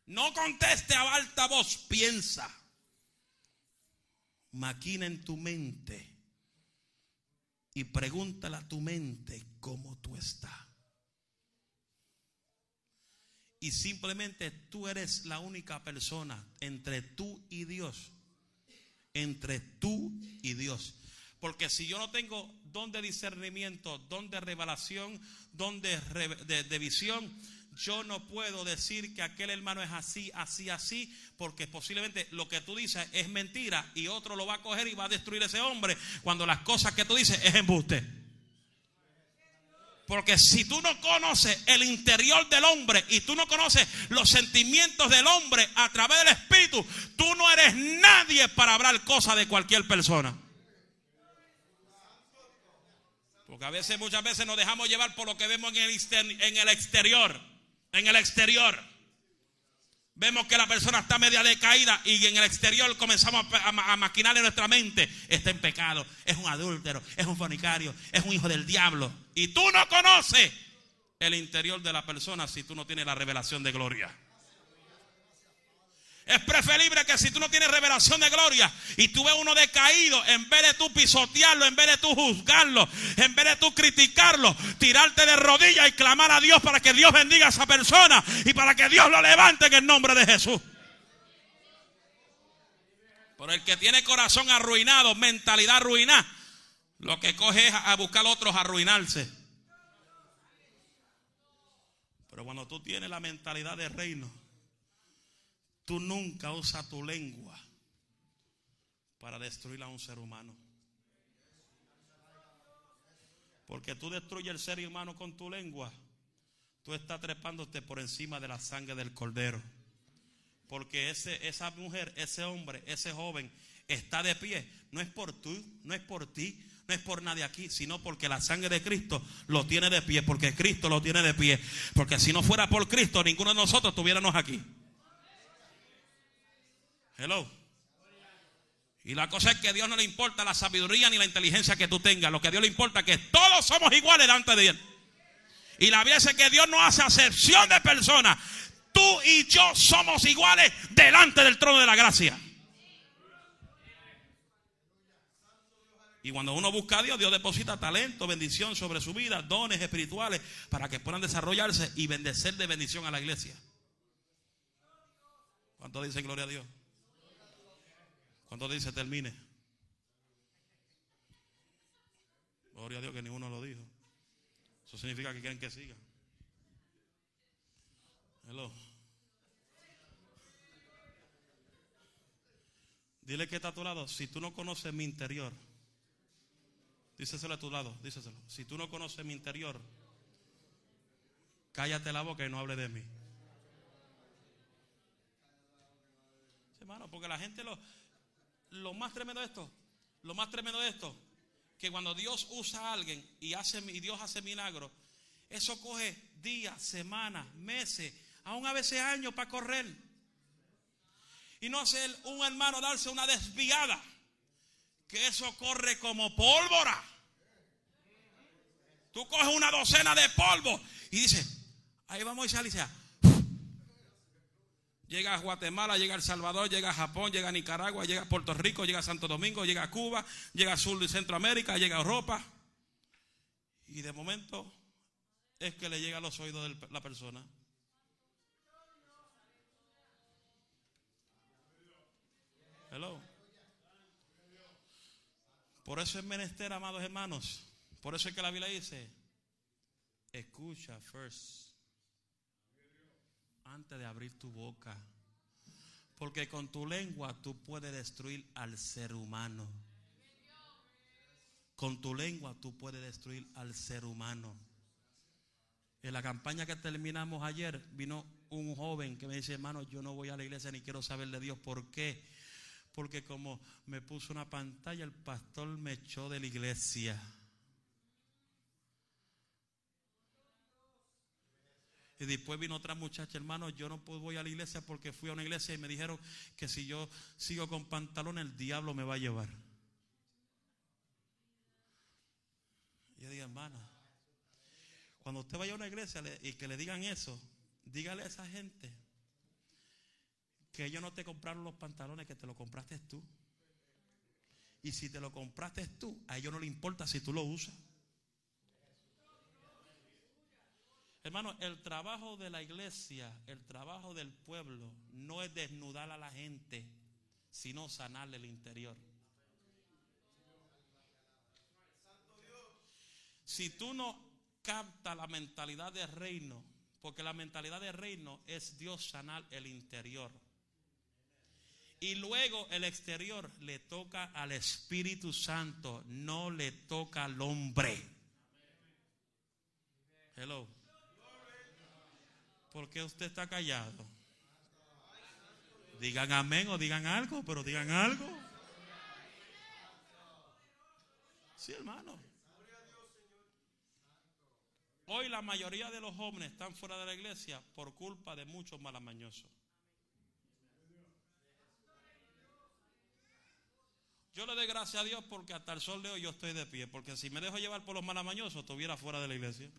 No conteste a alta voz, piensa. Maquina en tu mente y pregúntale a tu mente cómo tú estás. Y simplemente tú eres la única persona entre tú y Dios. Entre tú y Dios. Porque si yo no tengo don de discernimiento, don de revelación, don de, de visión, yo no puedo decir que aquel hermano es así, así, así, porque posiblemente lo que tú dices es mentira y otro lo va a coger y va a destruir ese hombre cuando las cosas que tú dices es embuste. Porque si tú no conoces el interior del hombre y tú no conoces los sentimientos del hombre a través del Espíritu, tú no eres nadie para hablar cosas de cualquier persona. Porque a veces, muchas veces nos dejamos llevar por lo que vemos en el, exterior en el exterior. Vemos que la persona está media decaída y en el exterior comenzamos a, maquinar en nuestra mente. Está en pecado, es un adúltero, es un fornicario, es un hijo del diablo. Y tú no conoces el interior de la persona si tú no tienes la revelación de gloria. Es preferible que si tú no tienes revelación de gloria y tú ves uno decaído, en vez de tú pisotearlo, en vez de tú juzgarlo, en vez de tú criticarlo, tirarte de rodillas y clamar a Dios para que Dios bendiga a esa persona y para que Dios lo levante en el nombre de Jesús. Por el que tiene corazón arruinado, mentalidad arruinada, lo que coge es a buscar a otros arruinarse. Pero cuando tú tienes la mentalidad de reino, Tú nunca usas tu lengua para destruir a un ser humano. Porque tú destruyes el ser humano con tu lengua. Tú estás trepándote por encima de la sangre del cordero. Porque ese, esa mujer, ese hombre, ese joven está de pie. No es por tú, no es por ti, no es por nadie aquí, sino porque la sangre de Cristo lo tiene de pie. Porque Cristo lo tiene de pie. Porque si no fuera por Cristo, ninguno de nosotros estuviéramos aquí. Hello. Y la cosa es que a Dios no le importa la sabiduría ni la inteligencia que tú tengas. Lo que a Dios le importa es que todos somos iguales delante de Él. Y la Biblia dice que Dios no hace acepción de personas. Tú y yo somos iguales delante del trono de la gracia. Y cuando uno busca a Dios, Dios deposita talento, bendición sobre su vida, dones espirituales para que puedan desarrollarse y bendecer de bendición a la iglesia. ¿Cuánto dicen gloria a Dios? ¿Cuánto dice termine? Gloria a Dios que ninguno lo dijo. Eso significa que quieren que siga. Hello. Dile que está a tu lado. Si tú no conoces mi interior, díseselo a tu lado, díseselo. Si tú no conoces mi interior, cállate la boca y no hable de mí. Hermano, porque la gente lo, lo más tremendo de esto, lo más tremendo de esto, que cuando Dios usa a alguien y, hace, y Dios hace milagros, eso coge días, semanas, meses, aún a veces años para correr. Y no hace un hermano darse una desviada, que eso corre como pólvora. Tú coges una docena de polvo y dices, ahí vamos a dice, Llega a Guatemala, llega a El Salvador, llega a Japón, llega a Nicaragua, llega a Puerto Rico, llega a Santo Domingo, llega a Cuba, llega a Sur y Centroamérica, llega a Europa. Y de momento es que le llega a los oídos de la persona. Hello. Por eso es menester, amados hermanos. Por eso es que la Biblia dice, escucha first antes de abrir tu boca. Porque con tu lengua tú puedes destruir al ser humano. Con tu lengua tú puedes destruir al ser humano. En la campaña que terminamos ayer vino un joven que me dice, hermano, yo no voy a la iglesia ni quiero saber de Dios. ¿Por qué? Porque como me puso una pantalla, el pastor me echó de la iglesia. Y después vino otra muchacha, hermano, yo no voy a la iglesia porque fui a una iglesia y me dijeron que si yo sigo con pantalón el diablo me va a llevar. Yo digo, hermana, cuando usted vaya a una iglesia y que le digan eso, dígale a esa gente que ellos no te compraron los pantalones, que te lo compraste tú. Y si te lo compraste tú, a ellos no le importa si tú lo usas. Hermano, el trabajo de la iglesia, el trabajo del pueblo, no es desnudar a la gente, sino sanarle el interior. Si tú no captas la mentalidad del reino, porque la mentalidad del reino es Dios sanar el interior. Y luego el exterior le toca al Espíritu Santo, no le toca al hombre. Hello. ¿Por qué usted está callado? Digan amén o digan algo, pero digan algo. Sí, hermano. Hoy la mayoría de los jóvenes están fuera de la iglesia por culpa de muchos malamañosos. Yo le doy gracias a Dios porque hasta el sol de hoy yo estoy de pie. Porque si me dejo llevar por los malamañosos, estuviera fuera de la iglesia.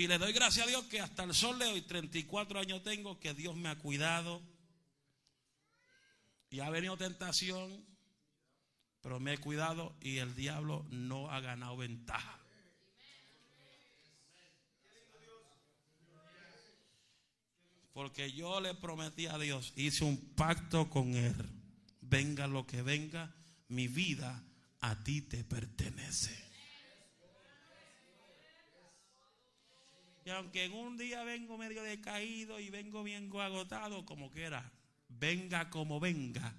Y le doy gracias a Dios que hasta el sol de hoy, 34 años tengo, que Dios me ha cuidado. Y ha venido tentación, pero me he cuidado y el diablo no ha ganado ventaja. Porque yo le prometí a Dios, hice un pacto con Él. Venga lo que venga, mi vida a ti te pertenece. Aunque en un día vengo medio decaído y vengo bien agotado, como quiera, venga como venga,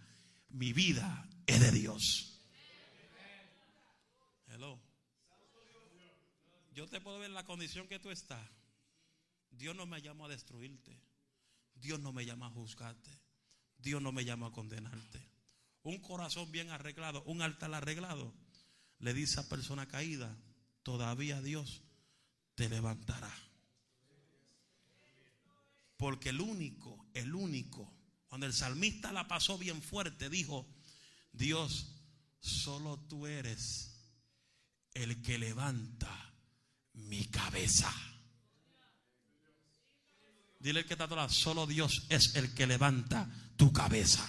mi vida es de Dios. Hello. Yo te puedo ver la condición que tú estás. Dios no me llama a destruirte. Dios no me llama a juzgarte. Dios no me llama a condenarte. Un corazón bien arreglado, un altar arreglado, le dice a persona caída, todavía Dios te levantará. Porque el único, el único, cuando el salmista la pasó bien fuerte, dijo, Dios, solo tú eres el que levanta mi cabeza. Dile el que está todo solo Dios es el que levanta tu cabeza.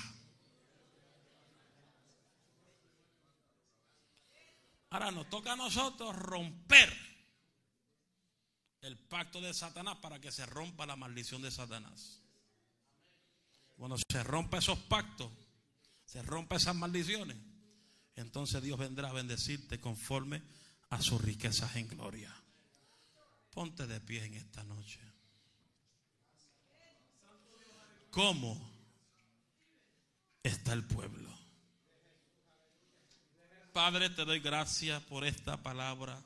Ahora nos toca a nosotros romper el pacto de Satanás para que se rompa la maldición de Satanás. Cuando se rompa esos pactos, se rompa esas maldiciones, entonces Dios vendrá a bendecirte conforme a sus riquezas en gloria. Ponte de pie en esta noche. ¿Cómo está el pueblo? Padre, te doy gracias por esta palabra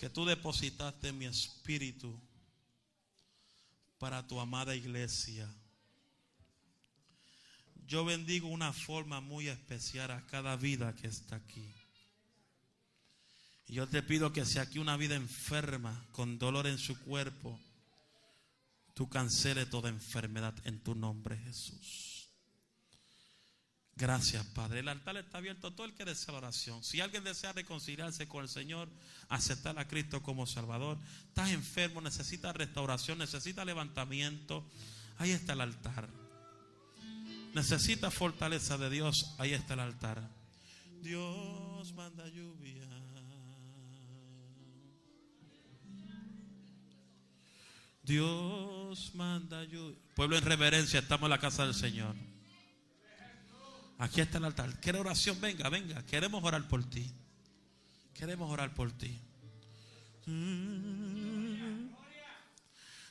que tú depositaste mi espíritu para tu amada iglesia. Yo bendigo una forma muy especial a cada vida que está aquí. Y yo te pido que si aquí una vida enferma, con dolor en su cuerpo, tú canceles toda enfermedad en tu nombre, Jesús. Gracias, Padre. El altar está abierto a todo el que desea la oración. Si alguien desea reconciliarse con el Señor, aceptar a Cristo como Salvador, estás enfermo, necesitas restauración, necesitas levantamiento, ahí está el altar. Necesita fortaleza de Dios, ahí está el altar. Dios manda lluvia. Dios manda lluvia. Pueblo en reverencia, estamos en la casa del Señor. Aquí está el altar. ¿Quiere oración? Venga, venga. Queremos orar por ti. Queremos orar por ti.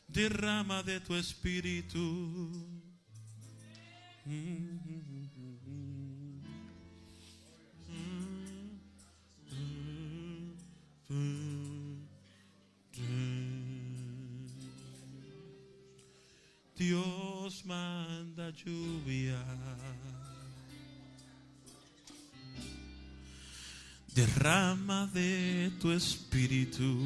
derrama de tu espíritu. Dios manda lluvia. Derrama de tu espíritu.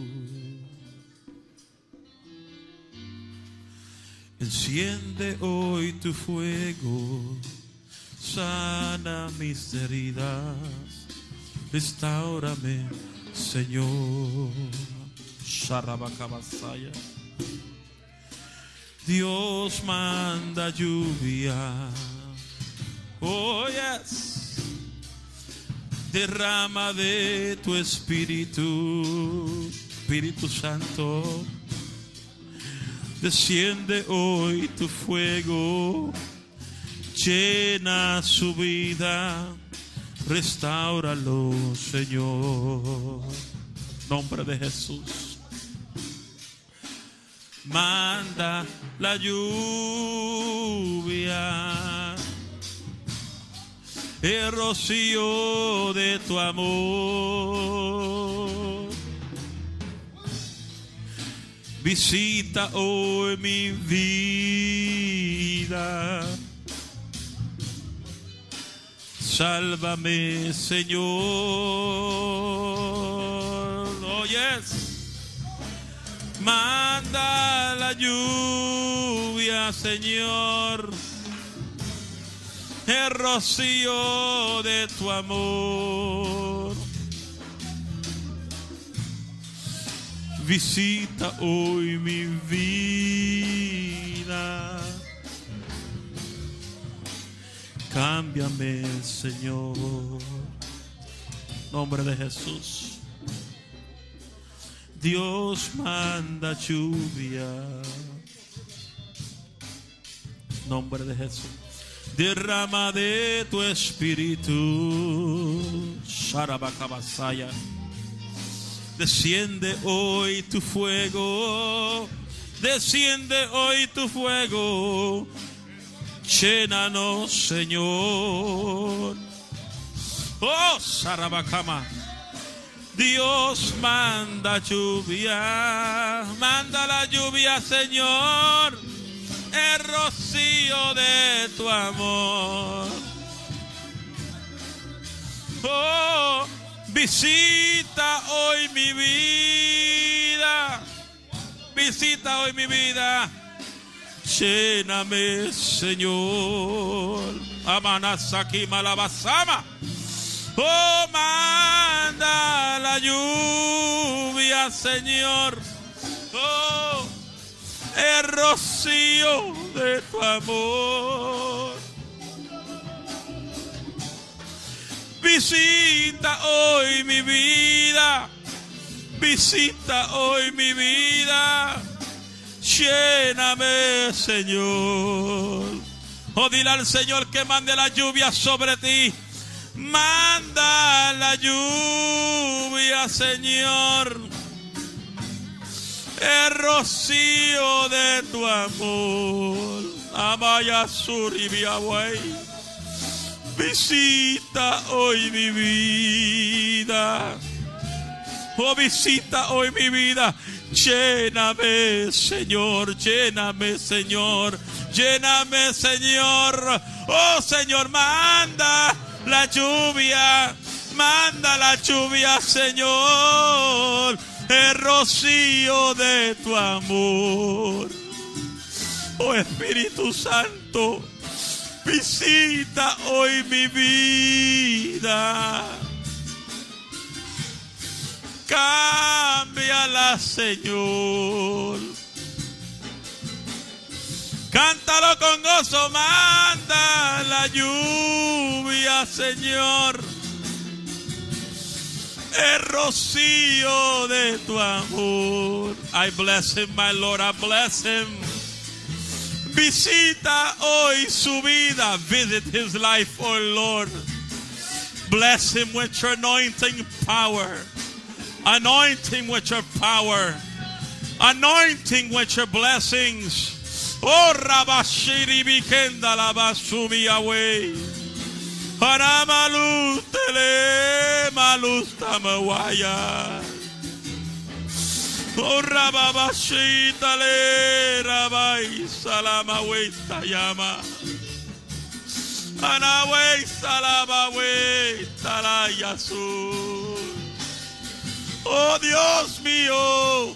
Enciende hoy tu fuego, sana mis heridas, restaurame, Señor. Dios manda lluvia. Oh, yes derrama de tu espíritu, Espíritu Santo. Desciende hoy tu fuego, llena su vida, restauralo, Señor. Nombre de Jesús. Manda la lluvia el rocío de tu amor. Visita hoy mi vida. Sálvame, Señor. Oh, Manda la lluvia, Señor el rocío de tu amor. Visita hoy mi vida. Cámbiame, Señor. Nombre de Jesús. Dios manda lluvia. Nombre de Jesús derrama de tu espíritu. Sharabakabasaya. Desciende hoy tu fuego, desciende hoy tu fuego, llénanos, Señor. Oh, Sarabakama. Dios manda lluvia, manda la lluvia, Señor el rocío de tu amor. Oh, visita hoy mi vida, visita hoy mi vida, lléname, Señor. Amanasaki malabasama. Oh, manda la lluvia, Señor. Oh, el rocío de tu amor. Visita hoy mi vida. Visita hoy mi vida. Lléname, Señor. Oh, dile al Señor que mande la lluvia sobre ti. Manda la lluvia, Señor. El rocío de tu amor. Amaya Suribiaway. Visita hoy mi vida. Oh, visita hoy mi vida. Lléname, Señor, lléname, Señor, lléname, Señor. Oh, Señor, manda la lluvia, manda la lluvia, Señor, el rocío de tu amor. Oh, Espíritu Santo, visita hoy mi vida. Cámbiala, Señor. Cántalo con gozo, manda la lluvia, Señor. El rocío de tu amor. I bless him, my Lord, I bless him. Visita hoy su vida. Visit his life, oh Lord. Bless him with your anointing power. Anointing with your power. Anointing with your blessings. Oh, Rabashiri Bikenda Labasumi. Panamalu Tele Malustamawaya. Oh, Rababashita Le Rabai Salamawe Tayama. Anawe Salamawe Talayasu. Oh Dios mío,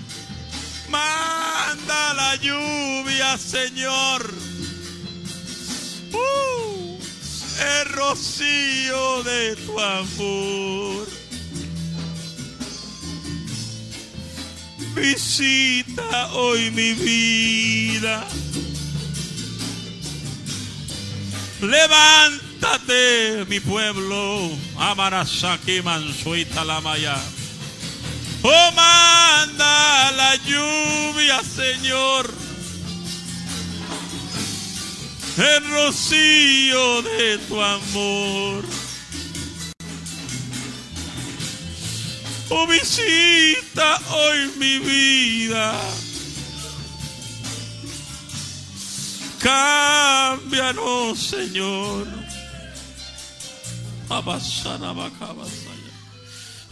manda la lluvia, Señor. Uh, el rocío de tu amor. Visita hoy mi vida. Levántate, mi pueblo. Amarasaki Mansuita la Maya. Oh, manda la lluvia, Señor. El rocío de tu amor. Oh, visita hoy mi vida. Cámbianos, Señor.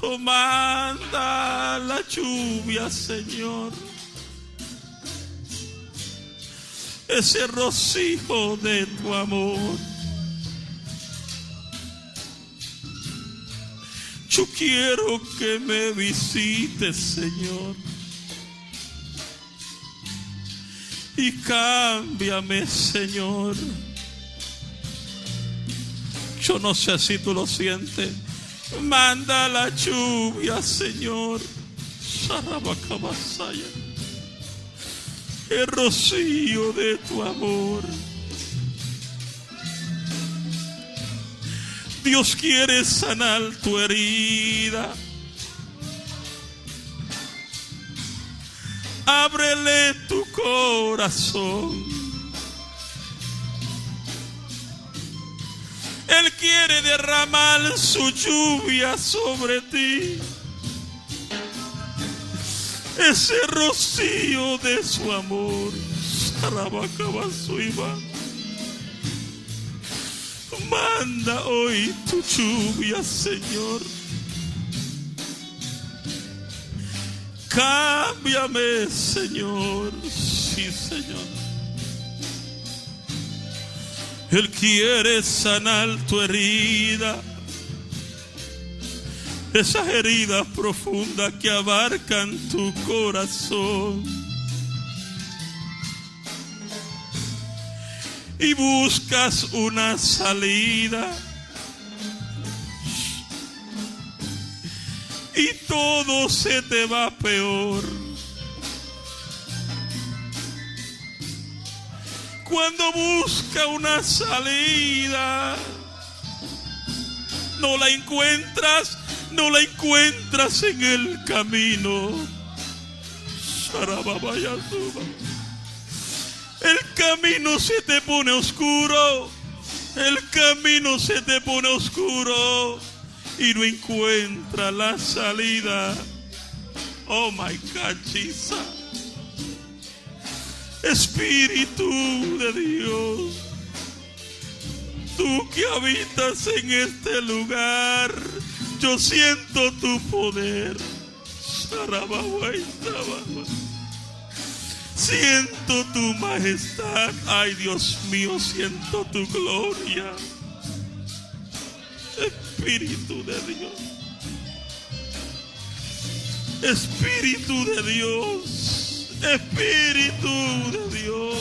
Oh, manda la lluvia, Señor. Ese rocío de tu amor. Yo quiero que me visites, Señor. Y cámbiame, Señor. Yo no sé si tú lo sientes. Manda la lluvia, Señor. El rocío de tu amor. Dios quiere sanar tu herida. Ábrele tu corazón. Él quiere derramar su lluvia sobre ti. Ese rocío de su amor. Manda hoy tu lluvia, Señor. Cámbiame, Señor. Sí, Señor. Él quiere sanar tu herida. Esas heridas profundas que abarcan tu corazón. Y buscas una salida. Y todo se te va peor. Cuando busca una salida, no la encuentras, no la encuentras en el camino. El camino se te pone oscuro. El camino se te pone oscuro y no encuentra la salida. Oh my God, Jesus. Espíritu de Dios, tú que habitas en este lugar, yo siento tu poder. Siento tu majestad. Ay, Dios mío, siento tu gloria. Espíritu de Dios. Espíritu de Dios. Espíritu de Dios.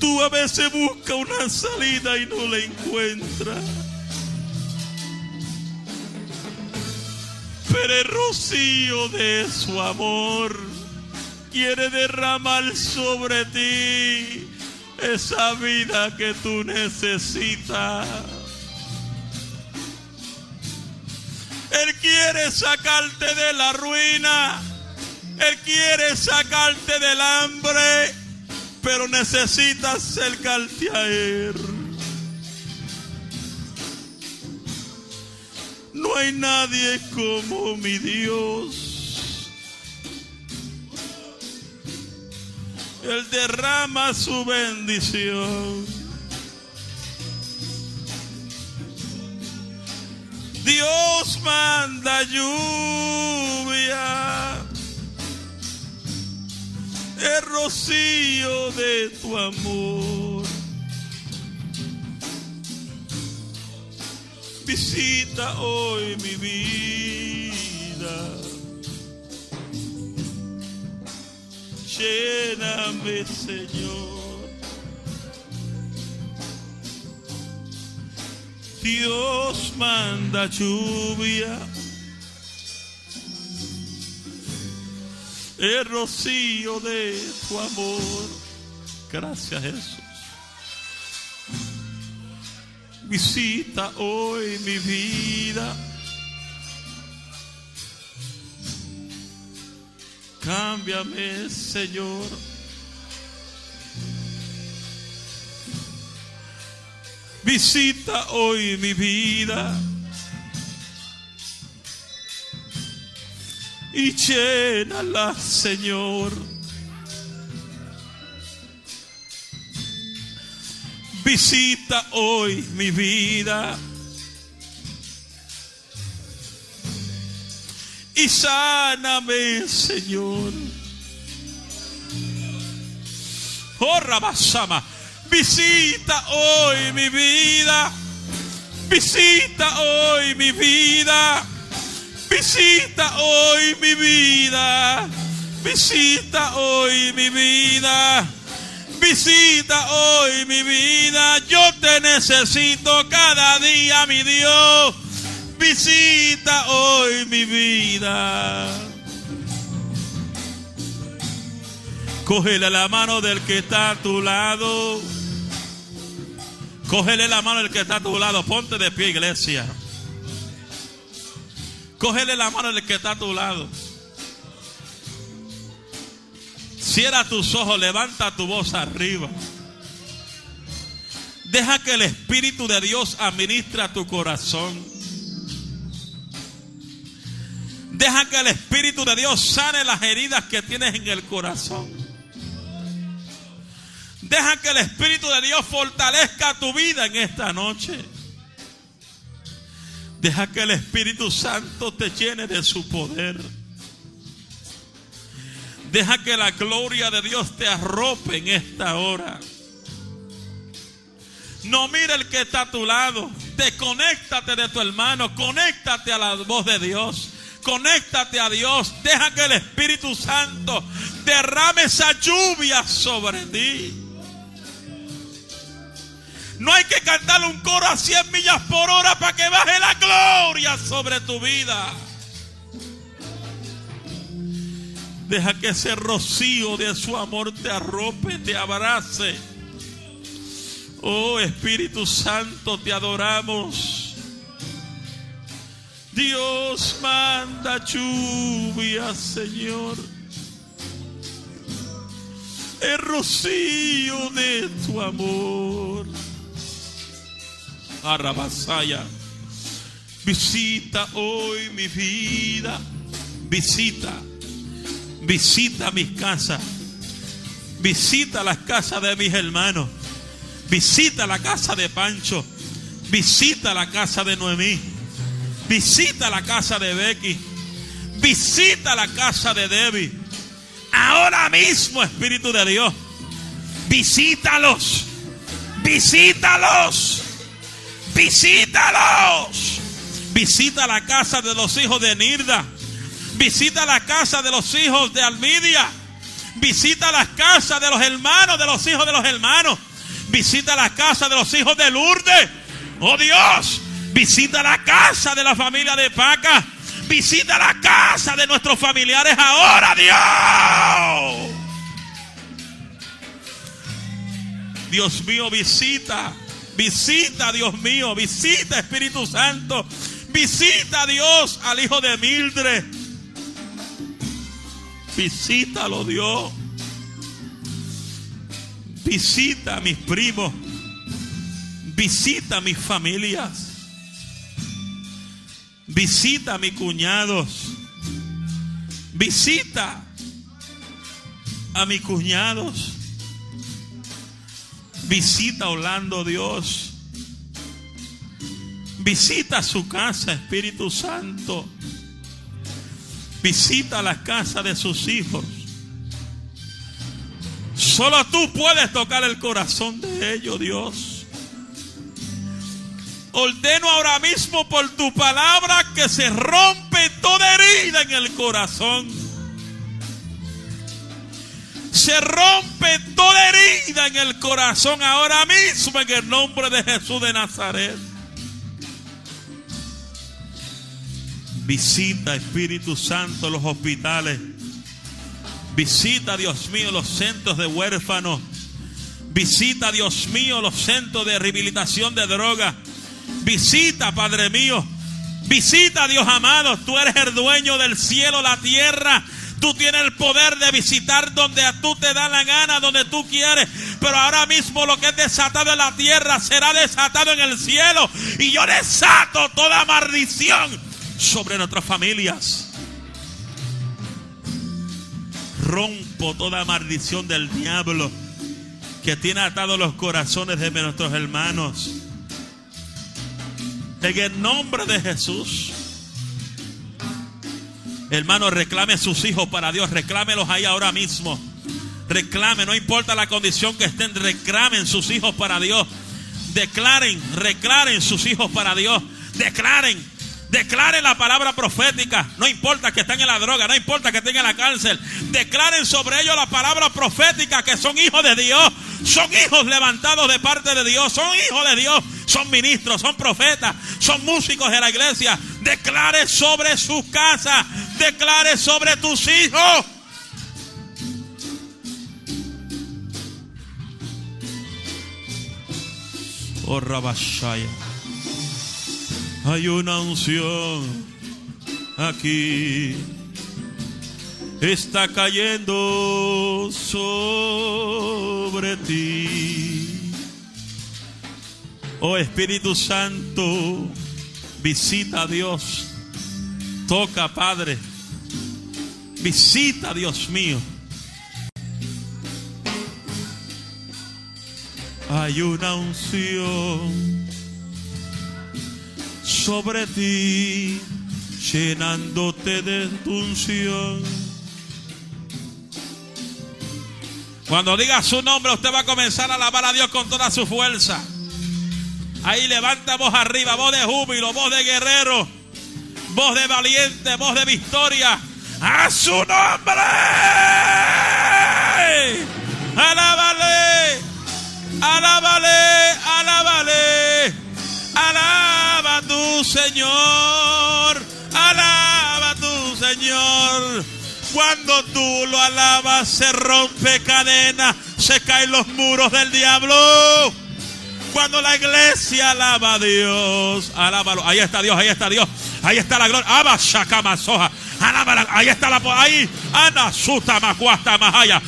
Tú a veces buscas una salida y no la encuentras. Pero el rocío de su amor quiere derramar sobre ti esa vida que tú necesitas. Él quiere sacarte de la ruina. Él quiere sacarte del hambre. Pero necesitas acercarte a Él. Hay nadie como mi Dios. Él derrama su bendición. Dios manda lluvia, el rocío de tu amor. Visita hoy mi vida. lléname, Señor. Dios manda lluvia, el rocío de tu amor. Gracias, Jesús. Visita hoy mi vida. Cámbiame, Señor. Visita hoy mi vida. Y llénala, Señor. Visita hoy mi vida. y sáname, Señor. Oh, Rabasama, visita hoy mi vida. Visita hoy mi vida. Visita hoy mi vida. Visita hoy mi vida. Visita hoy mi vida. Yo te necesito cada día, mi Dios visita hoy mi vida. Cógele la mano del que está a tu lado. Cógele la mano del que está a tu lado. Ponte de pie, iglesia. Cógele la mano del que está a tu lado. Cierra tus ojos, levanta tu voz arriba. Deja que el Espíritu de Dios administre a tu corazón. Deja que el Espíritu de Dios sane las heridas que tienes en el corazón. Deja que el Espíritu de Dios fortalezca tu vida en esta noche. Deja que el Espíritu Santo te llene de su poder. Deja que la gloria de Dios te arrope en esta hora. No mire el que está a tu lado. Desconéctate de tu hermano. Conéctate a la voz de Dios. Conéctate a Dios. Deja que el Espíritu Santo derrame esa lluvia sobre ti. No hay que cantar un coro a 100 millas por hora para que baje la gloria sobre tu vida. Deja que ese rocío de su amor te arrope, te abrace. Oh Espíritu Santo, te adoramos. Dios manda lluvia, Señor. El rocío de tu amor. Arrabasaya. Visita hoy mi vida. Visita. Visita mis casas. Visita las casas de mis hermanos. Visita la casa de Pancho. Visita la casa de Noemí. Visita la casa de Becky. Visita la casa de Debbie. Ahora mismo, Espíritu de Dios. Visítalos. Visítalos. Visítalos. Visita la casa de los hijos de Nirda. Visita la casa de los hijos de Almidia. Visita las casas de los hermanos, de los hijos de los hermanos. Visita la casa de los hijos de Lourdes. Oh Dios, visita la casa de la familia de Paca. Visita la casa de nuestros familiares ahora, Dios. Dios mío, visita. Visita, Dios mío. Visita, Espíritu Santo. Visita, Dios, al hijo de Mildred. Visítalo, Dios. Visita a mis primos. Visita a mis familias. Visita a mis cuñados. Visita a mis cuñados. Visita Orlando Dios. Visita su casa, Espíritu Santo. Visita la casa de sus hijos. Solo tú puedes tocar el corazón de ellos, Dios. Ordeno ahora mismo por tu palabra que se rompe toda herida en el corazón. Se rompe toda herida en el corazón ahora mismo en el nombre de Jesús de Nazaret. Visita, Espíritu Santo, los hospitales. Visita, Dios mío, los centros de huérfanos. Visita, Dios mío, los centros de rehabilitación de drogas. Visita, Padre mío. Visita, Dios amado. Tú eres el dueño del cielo, la tierra. Tú tienes el poder de visitar donde a tú te da la gana, donde tú quieres. Pero ahora mismo lo que es desatado en la tierra será desatado en el cielo. Y yo desato toda maldición sobre nuestras familias. Rompo toda maldición del diablo que tiene atados los corazones de nuestros hermanos. En el nombre de Jesús. Hermano, reclame a sus hijos para Dios. Reclámelos ahí ahora mismo. Reclame, no importa la condición que estén, reclamen sus hijos para Dios. Declaren, reclaren sus hijos para Dios. Declaren, declaren la palabra profética. No importa que estén en la droga, no importa que estén en la cárcel. Declaren sobre ellos la palabra profética que son hijos de Dios. Son hijos levantados de parte de Dios. Son hijos de Dios. Son ministros, son profetas, son músicos de la iglesia. Declare sobre sus casas. Declare sobre tus hijos. Oh Rabashaya. Hay una unción aquí. Está cayendo sobre ti. Oh Espíritu Santo, visita a Dios. Toca, Padre. Visita, Dios mío. Hay una unción sobre ti, llenándote de unción. Cuando diga su nombre, usted va a comenzar a alabar a Dios con toda su fuerza. Ahí levanta voz arriba, voz de júbilo, voz de guerrero, voz de valiente, voz de victoria. A su nombre. Alábale, alábale, alábale. Alaba tu Señor, alaba tu Señor. Cuando tú lo alabas, se rompe cadena, se caen los muros del diablo. Cuando la iglesia alaba a Dios, alábalo. Ahí está Dios, ahí está Dios. Ahí está la gloria. Aba shakamasoja. Ahí está la ahí. Ana suta macuasta mahaya.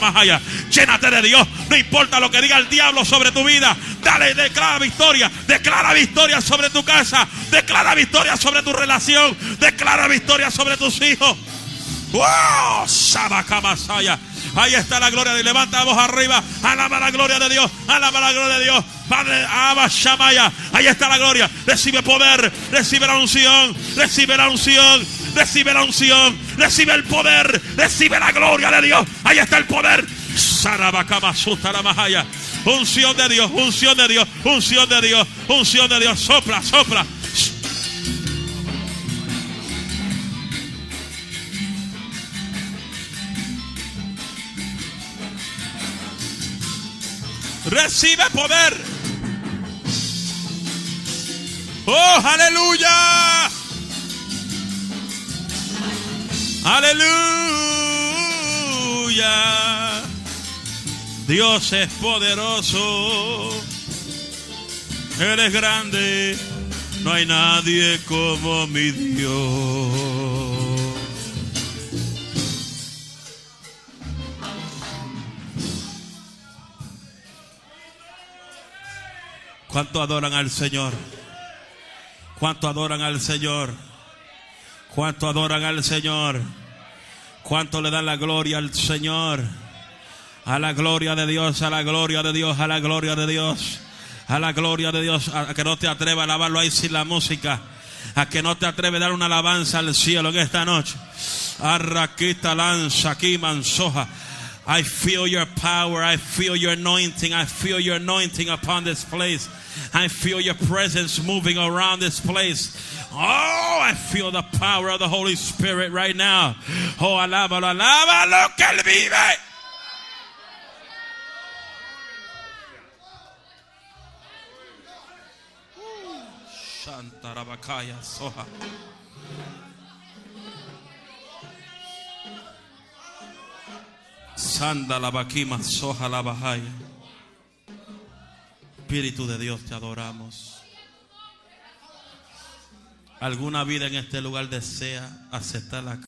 Mahaya. Llénate de Dios. No importa lo que diga el diablo sobre tu vida. Dale, declara victoria. Declara victoria sobre tu casa. Declara victoria sobre tu relación. Declara victoria sobre tus hijos. ¡Wow! Ahí está la gloria de. Levanta la voz arriba. Alaba la gloria de Dios. Alaba la gloria de Dios. Padre, Abba Shamaya. Ahí está la gloria. Recibe poder. Recibe la unción. Recibe la unción. Recibe la unción. Recibe el poder. Recibe la gloria de Dios. Ahí está el poder. Sarabakamasutaramahaya. Unción de Dios. Unción de Dios. Unción de Dios. Unción de Dios. Sopla, sopla. Recibe poder. Oh, aleluya. Aleluya. Dios es poderoso. Él es grande. No hay nadie como mi Dios. ¿Cuánto adoran al Señor? ¿Cuánto adoran al Señor? ¿Cuánto adoran al Señor? ¿Cuánto le dan la gloria al Señor? A la gloria de Dios, a la gloria de Dios, a la gloria de Dios. A la gloria de Dios, a que no te atrevas a alabarlo ahí sin la música. A que no te atreves a dar una alabanza al cielo en esta noche. Arraquita lanza aquí mansoja. I feel your power. I feel your anointing. I feel your anointing upon this place. I feel your presence moving around this place. Oh, I feel the power of the Holy Spirit right now. Oh, alábalo, alábalo que Él vive. Shantarabakaya Soha. Sanda la vaquima, soja la bajaya. Espíritu de Dios, te adoramos. Alguna vida en este lugar desea aceptar la